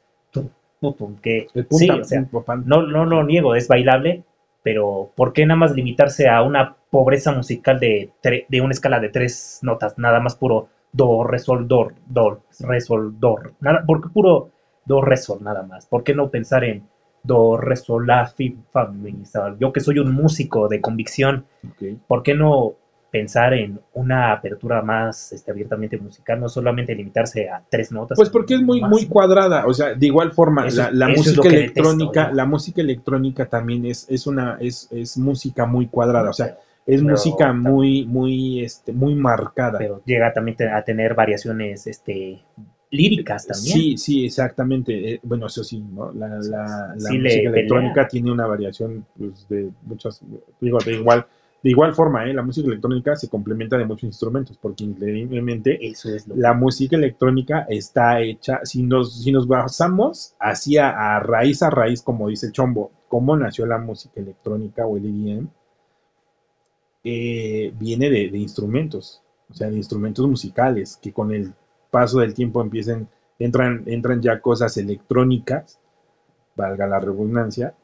S1: que sí, o sea, no, no lo niego, es bailable, pero ¿por qué nada más limitarse a una pobreza musical de, de una escala de tres notas, nada más puro do, resol, do, do, resol, do, nada, ¿por qué puro do, resol nada más? ¿Por qué no pensar en do, re, sol, la, fi, fa, mi, Yo que soy un músico de convicción, ¿por qué no pensar en una apertura más este, abiertamente musical, no solamente limitarse a tres notas?
S2: Pues porque es muy, muy cuadrada, o sea, de igual forma, la, música electrónica, la música electrónica también es, es una, es, es música muy cuadrada, o sea, es música muy, muy, este, muy marcada.
S1: Pero llega también a tener variaciones, este, líricas también.
S2: Sí, sí, exactamente. Eh, bueno, eso sí, ¿no? La, la, música electrónica tiene una variación pues, de muchas, digo, de igual, de igual forma, ¿eh? la música electrónica se complementa de muchos instrumentos, porque increíblemente
S1: eso es
S2: la música electrónica está hecha, si nos, si nos basamos hacia a raíz a raíz, como dice Chombo, cómo nació la música electrónica o el EDM, eh, viene de, de instrumentos, o sea, de instrumentos musicales, que con el paso del tiempo empiecen, entran, entran ya cosas electrónicas, valga la redundancia,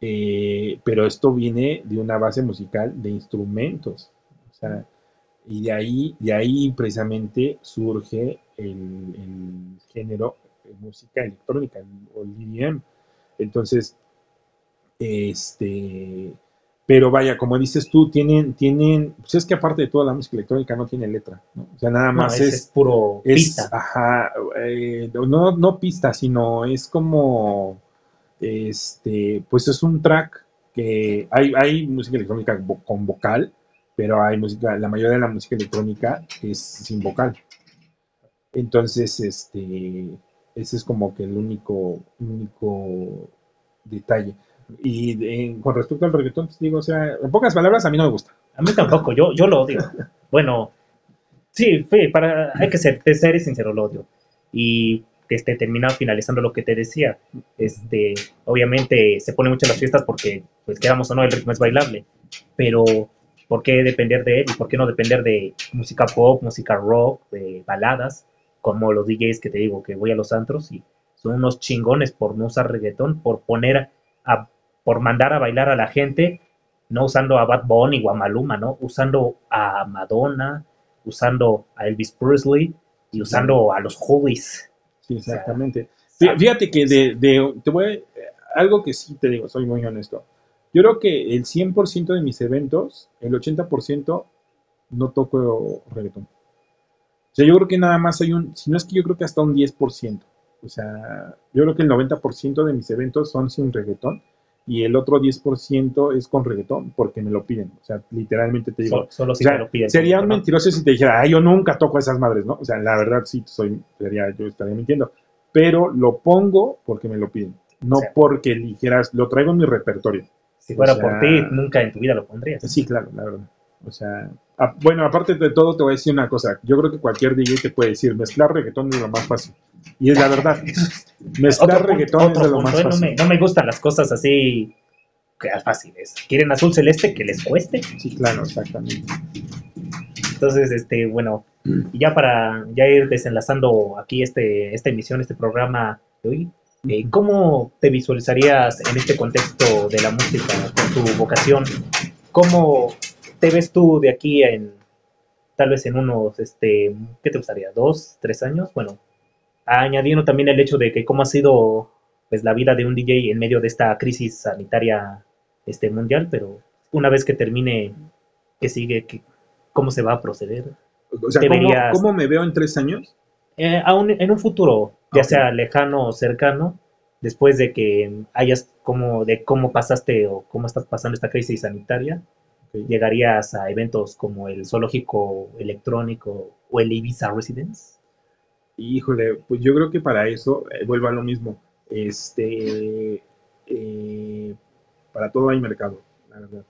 S2: eh, pero esto viene de una base musical de instrumentos. y de ahí, de ahí precisamente surge el, género de música electrónica, o el EDM. Entonces, este, pero vaya, como dices tú, tienen, tienen, pues es que aparte de toda la música electrónica no tiene letra, ¿no? O sea, nada más es,
S1: puro pista.
S2: Ajá, eh, no, no pista, sino es como, este, pues es un track que hay, hay música electrónica con vocal, pero hay música, la mayoría de la música electrónica es sin vocal. Entonces, este, ese es como que el único, único detalle. Y con respecto al reggaetón, pues, digo, o sea, en pocas palabras, a mí no me gusta.
S1: A mí tampoco, yo, yo lo odio. bueno, sí, para, hay que ser, ser sincero, lo odio. Y este, terminado finalizando lo que te decía, este, obviamente se pone mucho en las fiestas porque, pues quedamos o no, el ritmo es bailable, pero ¿por qué depender de él y por qué no depender de música pop, música rock, de baladas, como los DJs que te digo que voy a los antros y son unos chingones por no usar reggaetón, por poner a por mandar a bailar a la gente, no usando a Bad Bunny o a Maluma, ¿no? Usando a Madonna, usando a Elvis Presley y usando a los Hollies.
S2: Sí, exactamente. Fíjate que de, te voy algo que sí te digo, soy muy honesto. Yo creo que el 100% de mis eventos, el 80% no toco reggaetón. O sea, yo creo que nada más hay un, si no es que yo creo que hasta un 10%. O sea, yo creo que el 90% de mis eventos son sin reggaetón y el otro 10% es con reggaetón porque me lo piden. O sea, literalmente te digo.
S1: Solo, si
S2: o sea,
S1: te lo piden.
S2: sería mentiroso si te dijera, ah, yo nunca toco esas madres, ¿no? O sea, la verdad sí, soy, sería, yo estaría mintiendo. Pero lo pongo porque me lo piden. No
S1: O sea.
S2: porque dijeras, lo traigo en mi repertorio.
S1: Si fuera
S2: o sea-
S1: por ti, nunca en tu vida lo pondrías.
S2: Sí, claro, la verdad. O sea, a- bueno, aparte de todo, te voy a decir una cosa. Yo creo que cualquier DJ te puede decir, mezclar reggaetón es lo más fácil. Y es la verdad. Mezclar
S1: Otro
S2: reggaetón es de lo
S1: punto,
S2: más
S1: ¿eh? no,
S2: fácil.
S1: me, no me gustan las cosas así que fáciles. ¿Quieren azul celeste? Que les cueste.
S2: Sí, claro, exactamente.
S1: Entonces, este, bueno, ya para ya ir desenlazando aquí este, esta emisión, este programa de hoy, eh, ¿cómo te visualizarías en este contexto de la música con tu vocación? ¿Cómo te ves tú de aquí en tal vez en unos, este, ¿qué te gustaría? ¿Dos, tres años? Bueno, añadiendo también el hecho de que cómo ha sido pues la vida de un DJ en medio de esta crisis sanitaria este mundial, pero una vez que termine, ¿qué sigue? ¿Qué- ¿Cómo se va a proceder?
S2: O sea, ¿cómo,
S1: Deberías-
S2: cómo me veo en tres años?
S1: Eh, aún en un futuro, ya
S2: Ok.
S1: sea lejano o cercano, después de que hayas como de cómo pasaste o cómo estás pasando esta crisis sanitaria, Llegarías a eventos como el zoológico electrónico o el Ibiza Residence.
S2: Híjole, pues yo creo que para eso eh, vuelvo a lo mismo. Este, eh, para todo hay mercado, la verdad.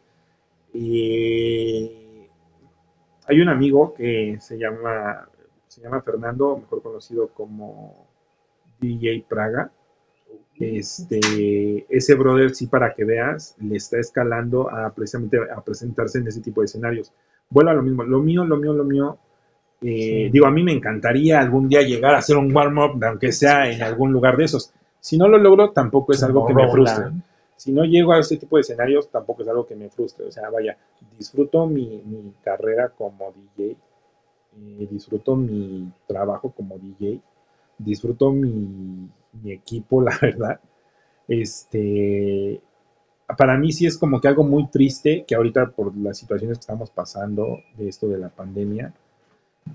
S2: Hay un amigo que se llama, se llama Fernando, mejor conocido como DJ Praga. Este, ese brother, sí, para que veas, le está escalando a precisamente a presentarse en ese tipo de escenarios. Vuelvo a lo mismo. Lo mío, lo mío, lo mío eh,
S1: Sí.
S2: Digo, a mí me encantaría algún día llegar a hacer un warm-up, aunque sea en algún lugar de esos. Si no lo logro, tampoco es algo que me frustre. Si no llego a ese tipo de escenarios, tampoco es algo que me frustre. O sea, vaya, disfruto mi, mi carrera como DJ, eh, disfruto mi trabajo como DJ, disfruto mi, mi equipo, la verdad. Este, para mí sí es como que algo muy triste que ahorita por las situaciones que estamos pasando de esto de la pandemia,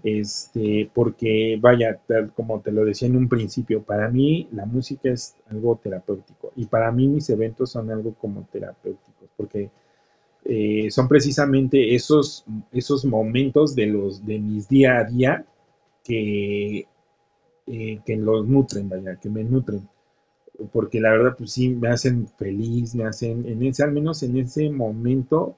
S2: este, porque vaya, como te lo decía en un principio, para mí la música es algo terapéutico y para mí mis eventos son algo como terapéuticos, porque eh, son precisamente esos, esos momentos de los de mis día a día que, eh, que los nutren, vaya, que me nutren porque la verdad pues sí me hacen feliz, me hacen, en ese, al menos en ese momento,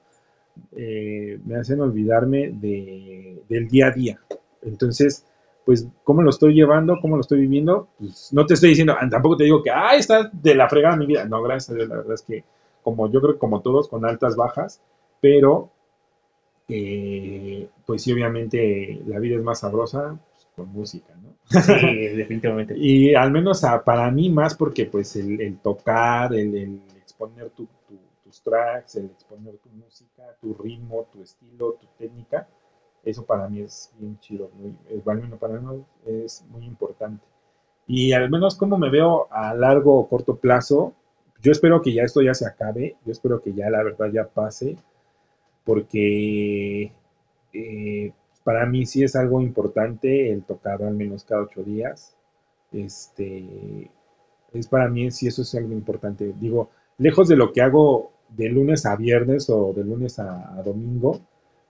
S2: eh, me hacen olvidarme de, del día a día. Entonces, pues, ¿cómo lo estoy llevando? ¿Cómo lo estoy viviendo? Pues no te estoy diciendo, ah, tampoco te digo que, ah, está de la fregada mi vida. No, gracias a Dios, la verdad es que, como yo creo como todos, con altas, bajas, pero, eh, pues sí, obviamente la vida es más sabrosa pues, con música, ¿no?
S1: Sí, definitivamente.
S2: Y al menos a- para mí más porque pues el, el tocar, el, el exponer tu- tu- tus tracks, el exponer tu música, tu ritmo, tu estilo, tu técnica, eso para mí es bien chido, muy, eh, al menos para mí es muy importante. Y al menos como me veo a largo o corto plazo, yo espero que ya esto ya se acabe, yo espero que ya la verdad ya pase, porque eh, para mí sí es algo importante el tocar al menos cada ocho días. Este, es para mí sí eso es algo importante. Digo, lejos de lo que hago de lunes a viernes o de lunes a, a domingo,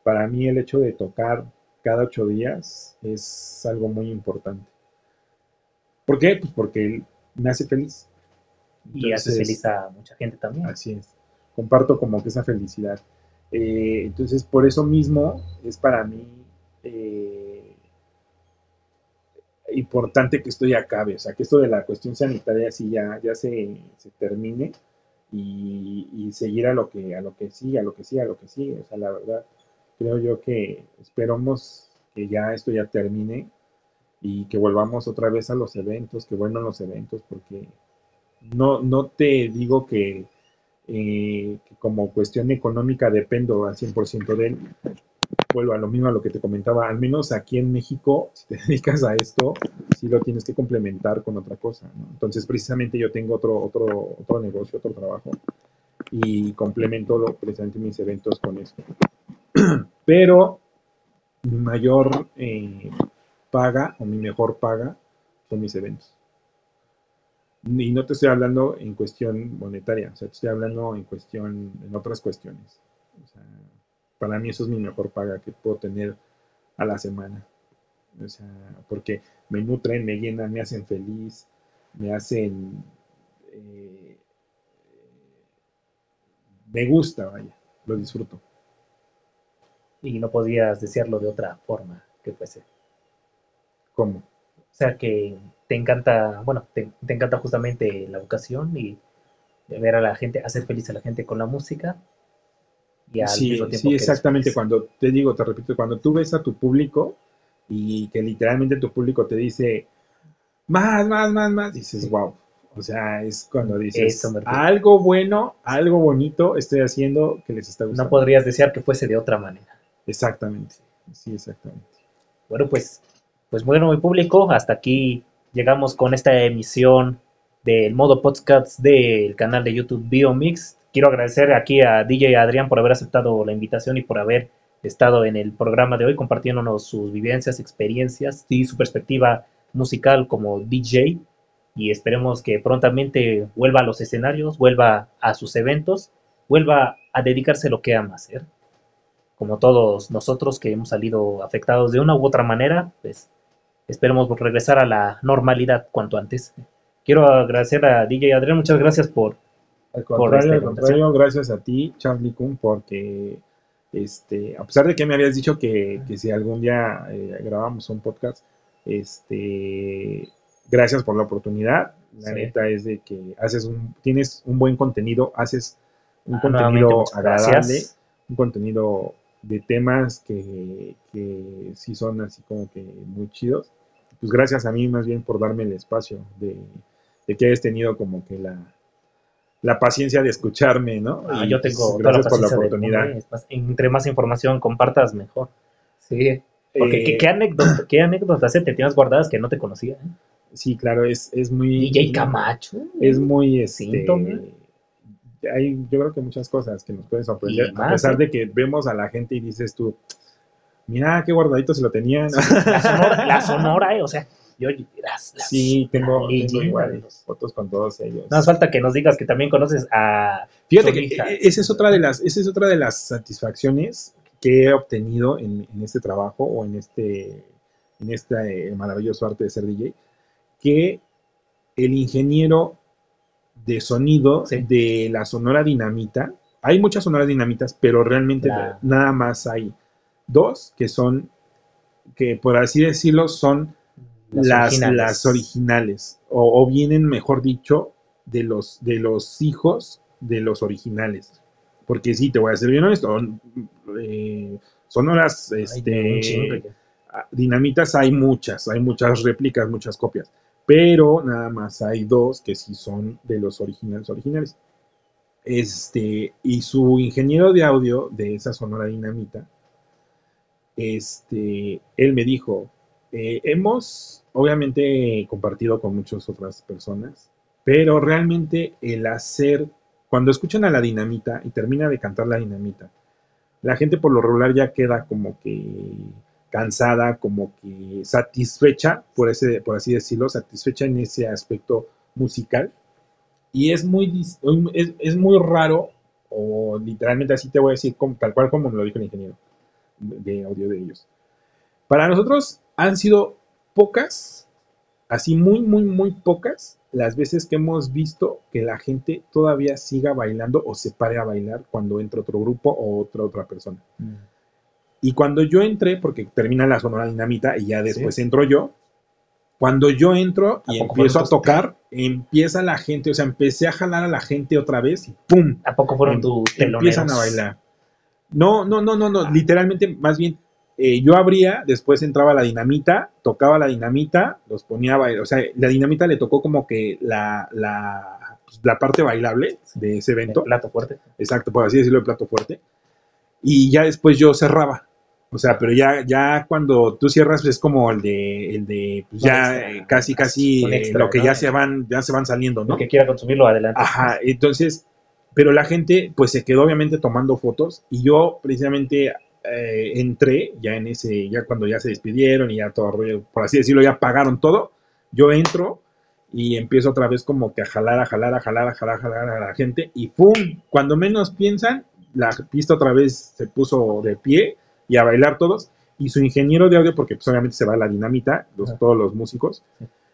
S2: para mí el hecho de tocar cada ocho días es algo muy importante. ¿Por qué? Pues porque me hace feliz.
S1: Y
S2: Entonces,
S1: feliz a mucha gente también.
S2: Así es. Comparto como que esa felicidad. Eh, entonces, por eso mismo es para mí eh, importante que esto ya acabe. O sea, que esto de la cuestión sanitaria sí ya, ya se, se termine y, y seguir a lo que a lo que sigue, a lo que sigue, a lo que sigue. O sea, la verdad, creo yo que esperamos que ya esto ya termine y que volvamos otra vez a los eventos, que vuelvan los eventos, porque no, no te digo que, eh, que como cuestión económica dependo al 100% de él. Vuelvo a lo mismo a lo que te comentaba, al menos aquí en México, si te dedicas a esto, sí lo tienes que complementar con otra cosa. ¿no? Entonces, precisamente yo tengo otro, otro, otro negocio, otro trabajo, y complemento lo- precisamente mis eventos con eso. Pero mi mayor eh, paga o mi mejor paga son mis eventos. Y no te estoy hablando en cuestión monetaria, o sea, te estoy hablando en cuestión, en otras cuestiones. O sea, para mí eso es mi mejor paga que puedo tener a la semana. O sea, porque me nutren, me llenan, me hacen feliz, me hacen... Eh, me gusta, vaya, lo disfruto.
S1: Y no podías decirlo de otra forma que fuese.
S2: ¿Cómo?
S1: O sea, que te encanta, bueno, te, encanta justamente la educación y ver a la gente, hacer feliz a la gente con la música.
S2: Y al sí, mismo tiempo sí, exactamente. Cuando te digo, te repito, cuando tú ves a tu público y que literalmente tu público te dice más, más, más, más, dices, wow. O sea, es cuando dices algo bueno, algo bonito estoy haciendo que les está gustando.
S1: No podrías desear que fuese de otra manera.
S2: Exactamente, sí, exactamente.
S1: Bueno, pues, pues bueno, muy público, hasta aquí llegamos con esta emisión del modo podcast del canal de YouTube Biomix. Quiero agradecer aquí a DJ Adrián por haber aceptado la invitación y por haber estado en el programa de hoy compartiéndonos sus vivencias, experiencias y su perspectiva musical como DJ. Y esperemos que prontamente vuelva a los escenarios, vuelva a sus eventos, vuelva a dedicarse a lo que ama hacer. Como todos nosotros que hemos salido afectados de una u otra manera, pues esperemos regresar a la normalidad cuanto antes. Quiero agradecer a DJ Adrián, muchas gracias por...
S2: Al contrario, al contrario gracias a ti, Charlie Kuhn, porque este, a pesar de que me habías dicho que, si algún día eh, grabamos un podcast, este, gracias por la oportunidad. La neta es de que haces un, tienes un buen contenido, haces un ah, contenido agradable, un contenido de temas que, que sí son así como que muy chidos. Pues gracias a mí más bien por darme el espacio de, de que hayas tenido como que la, la paciencia de escucharme, ¿no?
S1: Ah, yo tengo gracias por la oportunidad. entre más información compartas, mejor. Sí. Porque ¿qué, qué, anécdotas, qué anécdotas te tienes guardadas que no te conocía? Eh?
S2: Sí, claro, es, es muy...
S1: DJ Camacho.
S2: Es muy... Este, hay, yo creo que muchas cosas que nos pueden sorprender, a pesar ¿eh? de que vemos a la gente y dices tú, mira qué guardadito se lo tenían.
S1: la sonora, la sonora eh, o sea, yo
S2: las, Sí, tengo, tengo igual fotos con todos ellos.
S1: No hace falta que nos digas que también conoces a.
S2: Fíjate que esa es otra de las, esa es otra de las satisfacciones que he obtenido en, este trabajo o en este, en este maravilloso arte de ser DJ, que el ingeniero de sonido de la Sonora Dinamita, hay muchas Sonoras Dinamitas, pero realmente nada más hay dos que son, que por así decirlo, son las, originales, o, vienen, mejor dicho, de los, de los hijos de los originales. Porque sí, te voy a decir bien honesto, eh, sonoras este, ah, dinamitas hay muchas, hay muchas réplicas, muchas copias, pero nada más hay dos que sí son de los originales originales. Este, y su ingeniero de audio de esa sonora dinamita, este, él me dijo, eh, hemos obviamente compartido con muchas otras personas, pero realmente el hacer, cuando escuchan a la dinamita y termina de cantar la dinamita, la gente por lo regular ya queda como que cansada, como que satisfecha, por, ese, por así decirlo, satisfecha en ese aspecto musical. Y es muy, es, muy raro, o literalmente así te voy a decir, tal cual como me lo dijo el ingeniero de audio de ellos. Para nosotros han sido pocas, así muy, muy, muy pocas, las veces que hemos visto que la gente todavía siga bailando o se pare a bailar cuando entra otro grupo o otra otra persona. Mm. Y cuando yo entré, porque termina la sonora dinamita y ya después entro yo, cuando yo entro y empiezo a tocar, empieza la gente, o sea, empecé a jalar a la gente otra vez y ¡pum!
S1: ¿A poco fueron em, tus
S2: Empiezan a bailar. No, no, no, no, no, ah. literalmente, más bien, eh, yo abría, después entraba la dinamita, tocaba la dinamita, los ponía a bailar. O sea, la dinamita le tocó como que la, la, pues, la parte bailable de ese evento.
S1: El plato fuerte.
S2: Exacto, por así decirlo, el plato fuerte. Y ya después yo cerraba. O sea, pero ya, ya cuando tú cierras pues, es como el de, el de pues, ya eh, casi, casi eh, lo que ya se van, ya se van saliendo, ¿no?
S1: El que quiera consumirlo adelante.
S2: Ajá, entonces, pero la gente pues se quedó obviamente tomando fotos y yo precisamente eh, entré ya en ese, ya cuando ya se despidieron y ya todo, por así decirlo, ya pagaron todo, yo entro y empiezo otra vez como que a jalar, a jalar, a jalar, a jalar, a jalar a la gente y ¡pum! Cuando menos piensan, la pista otra vez se puso de pie y a bailar todos y su ingeniero de audio, porque pues obviamente se va la dinamita, los, todos los músicos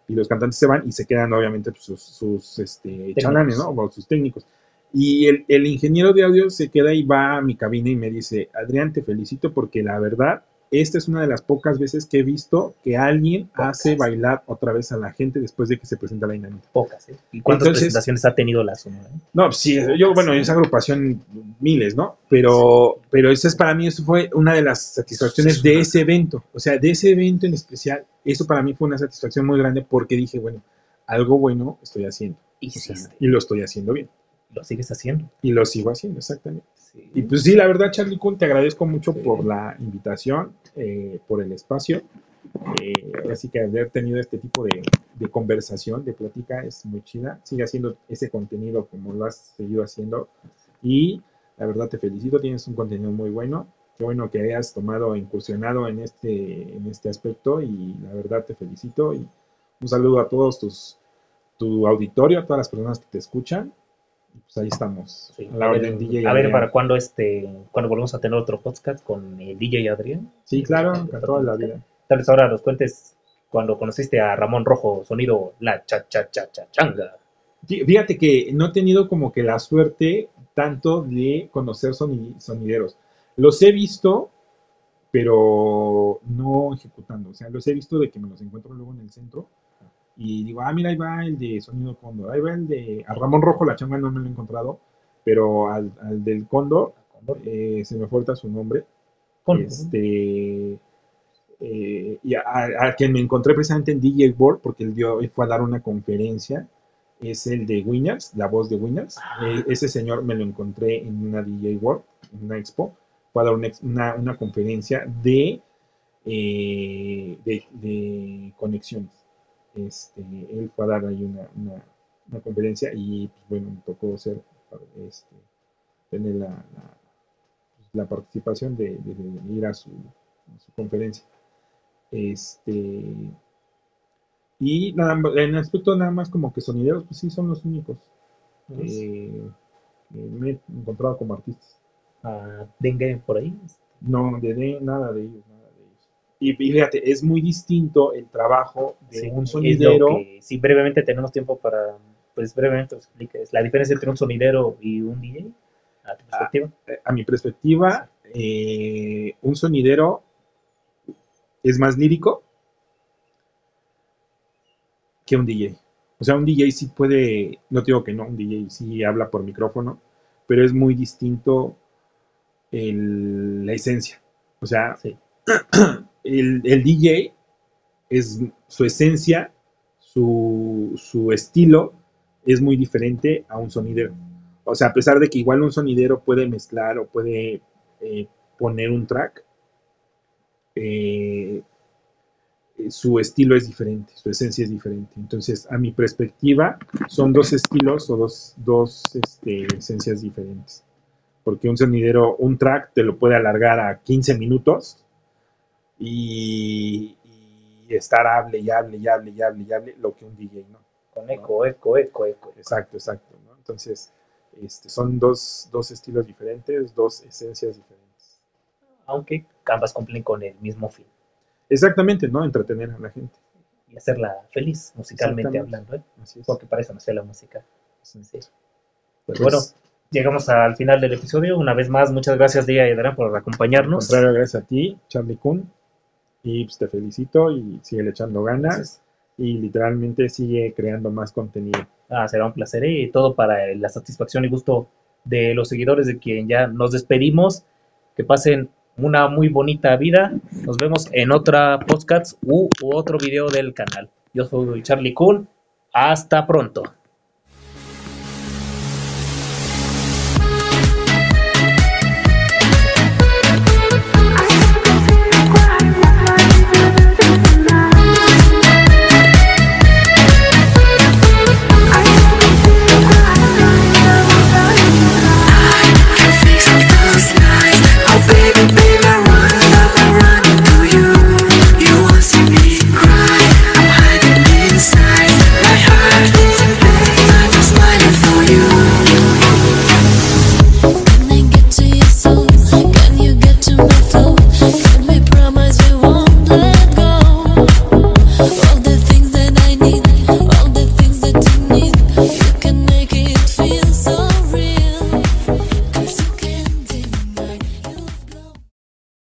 S2: y los cantantes se van y se quedan obviamente pues, sus, sus este, chalanes, ¿no? O sus técnicos. Y el, el ingeniero de audio se queda y va a mi cabina y me dice, Adrián, te felicito porque la verdad esta es una de las pocas veces que he visto que alguien hace bailar otra vez a la gente después de que se presenta la dinámica.
S1: Pocas, ¿eh? ¿Y cuántas presentaciones ha tenido la zona?
S2: No, sí, yo, bueno, en esa agrupación miles, ¿no? Pero, pero esa es para mí, eso fue una de las satisfacciones de ese evento. O sea, de ese evento en especial, eso para mí fue una satisfacción muy grande porque dije, bueno, algo bueno estoy haciendo. Y lo estoy haciendo bien.
S1: Lo sigues haciendo.
S2: Y lo sigo haciendo, exactamente. Y pues sí, la verdad, Charlie Kuhn, te agradezco mucho por la invitación, eh, por el espacio. Eh, así que haber tenido este tipo de, conversación, de plática, es muy chida. Sigue haciendo ese contenido como lo has seguido haciendo. Y la verdad te felicito, tienes un contenido muy bueno. Qué bueno que hayas tomado, incursionado en este, en este aspecto y la verdad te felicito. Y un saludo a todos tus, tu auditorio, a todas las personas que te escuchan pues ahí estamos.
S1: a, ver, DJ a ver, para cuándo este, cuando volvemos a tener otro podcast con el DJ Adrián.
S2: Sí, claro, toda la vida.
S1: Tal vez ahora nos cuentes cuando conociste a Ramón Rojo, sonido la cha cha cha cha changa.
S2: Fíjate que no he tenido como que la suerte tanto de conocer sonideros. Los he visto, pero no ejecutando. O sea, los he visto de que me los encuentro luego en el centro y digo, ah, mira, ahí va el de Sonido Cóndor, ahí va el de, a Ramón Rojo, la chamba no me lo he encontrado, pero al, del Cóndor, eh, se me falta su nombre, este, eh, y a, quien me encontré precisamente en DJ World, porque él, dio, fue a dar una conferencia, es el de Winners, la voz de Winners, ah. eh, ese señor me lo encontré en una DJ World, en una expo, fue a dar una, una, conferencia de, de, de conexiones este, él fue a dar ahí una, conferencia y pues, bueno, me tocó ser, este, tener la, la, participación de, ir a su, conferencia. Este, y nada, en aspecto nada más como que sonideros, pues sí, son los únicos que me he encontrado como artistas.
S1: ¿A Dengue por ahí?
S2: No, de, nada de ellos. Y, fíjate, es muy distinto el trabajo de un sonidero.
S1: si brevemente tenemos tiempo para, pues brevemente expliques la diferencia entre un sonidero y un DJ, a tu perspectiva.
S2: A, mi perspectiva, eh, un sonidero es más lírico que un DJ. O sea, un DJ sí puede, no digo que no, un DJ sí habla por micrófono, pero es muy distinto la esencia. O sea, sí. el, DJ es su esencia, su, estilo es muy diferente a un sonidero. O sea, a pesar de que igual un sonidero puede mezclar o puede eh, poner un track, eh, su estilo es diferente, su esencia es diferente. Entonces, a mi perspectiva, son dos estilos o dos, dos este, esencias diferentes. Porque un sonidero, un track te lo puede alargar a 15 minutos y, estar hable y hable y hable y hable y hable lo que un DJ, ¿no?
S1: Con eco, eco, eco, eco.
S2: Exacto, exacto, ¿no? Entonces, este, son dos, dos estilos diferentes, dos esencias diferentes.
S1: Aunque ambas cumplen con el mismo fin.
S2: Exactamente, ¿no? Entretener a la gente.
S1: Y hacerla feliz, musicalmente hablando, ¿eh? Así es. Porque para eso nació la música. Sí. Pues, pues, bueno, llegamos al final del episodio. Una vez más, muchas gracias, Día y por acompañarnos.
S2: gracias a ti, Charlie Kuhn. Y pues, te felicito y sigue echando ganas y literalmente sigue creando más contenido.
S1: Ah, será un placer y todo para la satisfacción y gusto de los seguidores de quien ya nos despedimos. Que pasen una muy bonita vida. Nos vemos en otra podcast u, u otro video del canal. Yo soy Charlie Kuhn. Hasta pronto.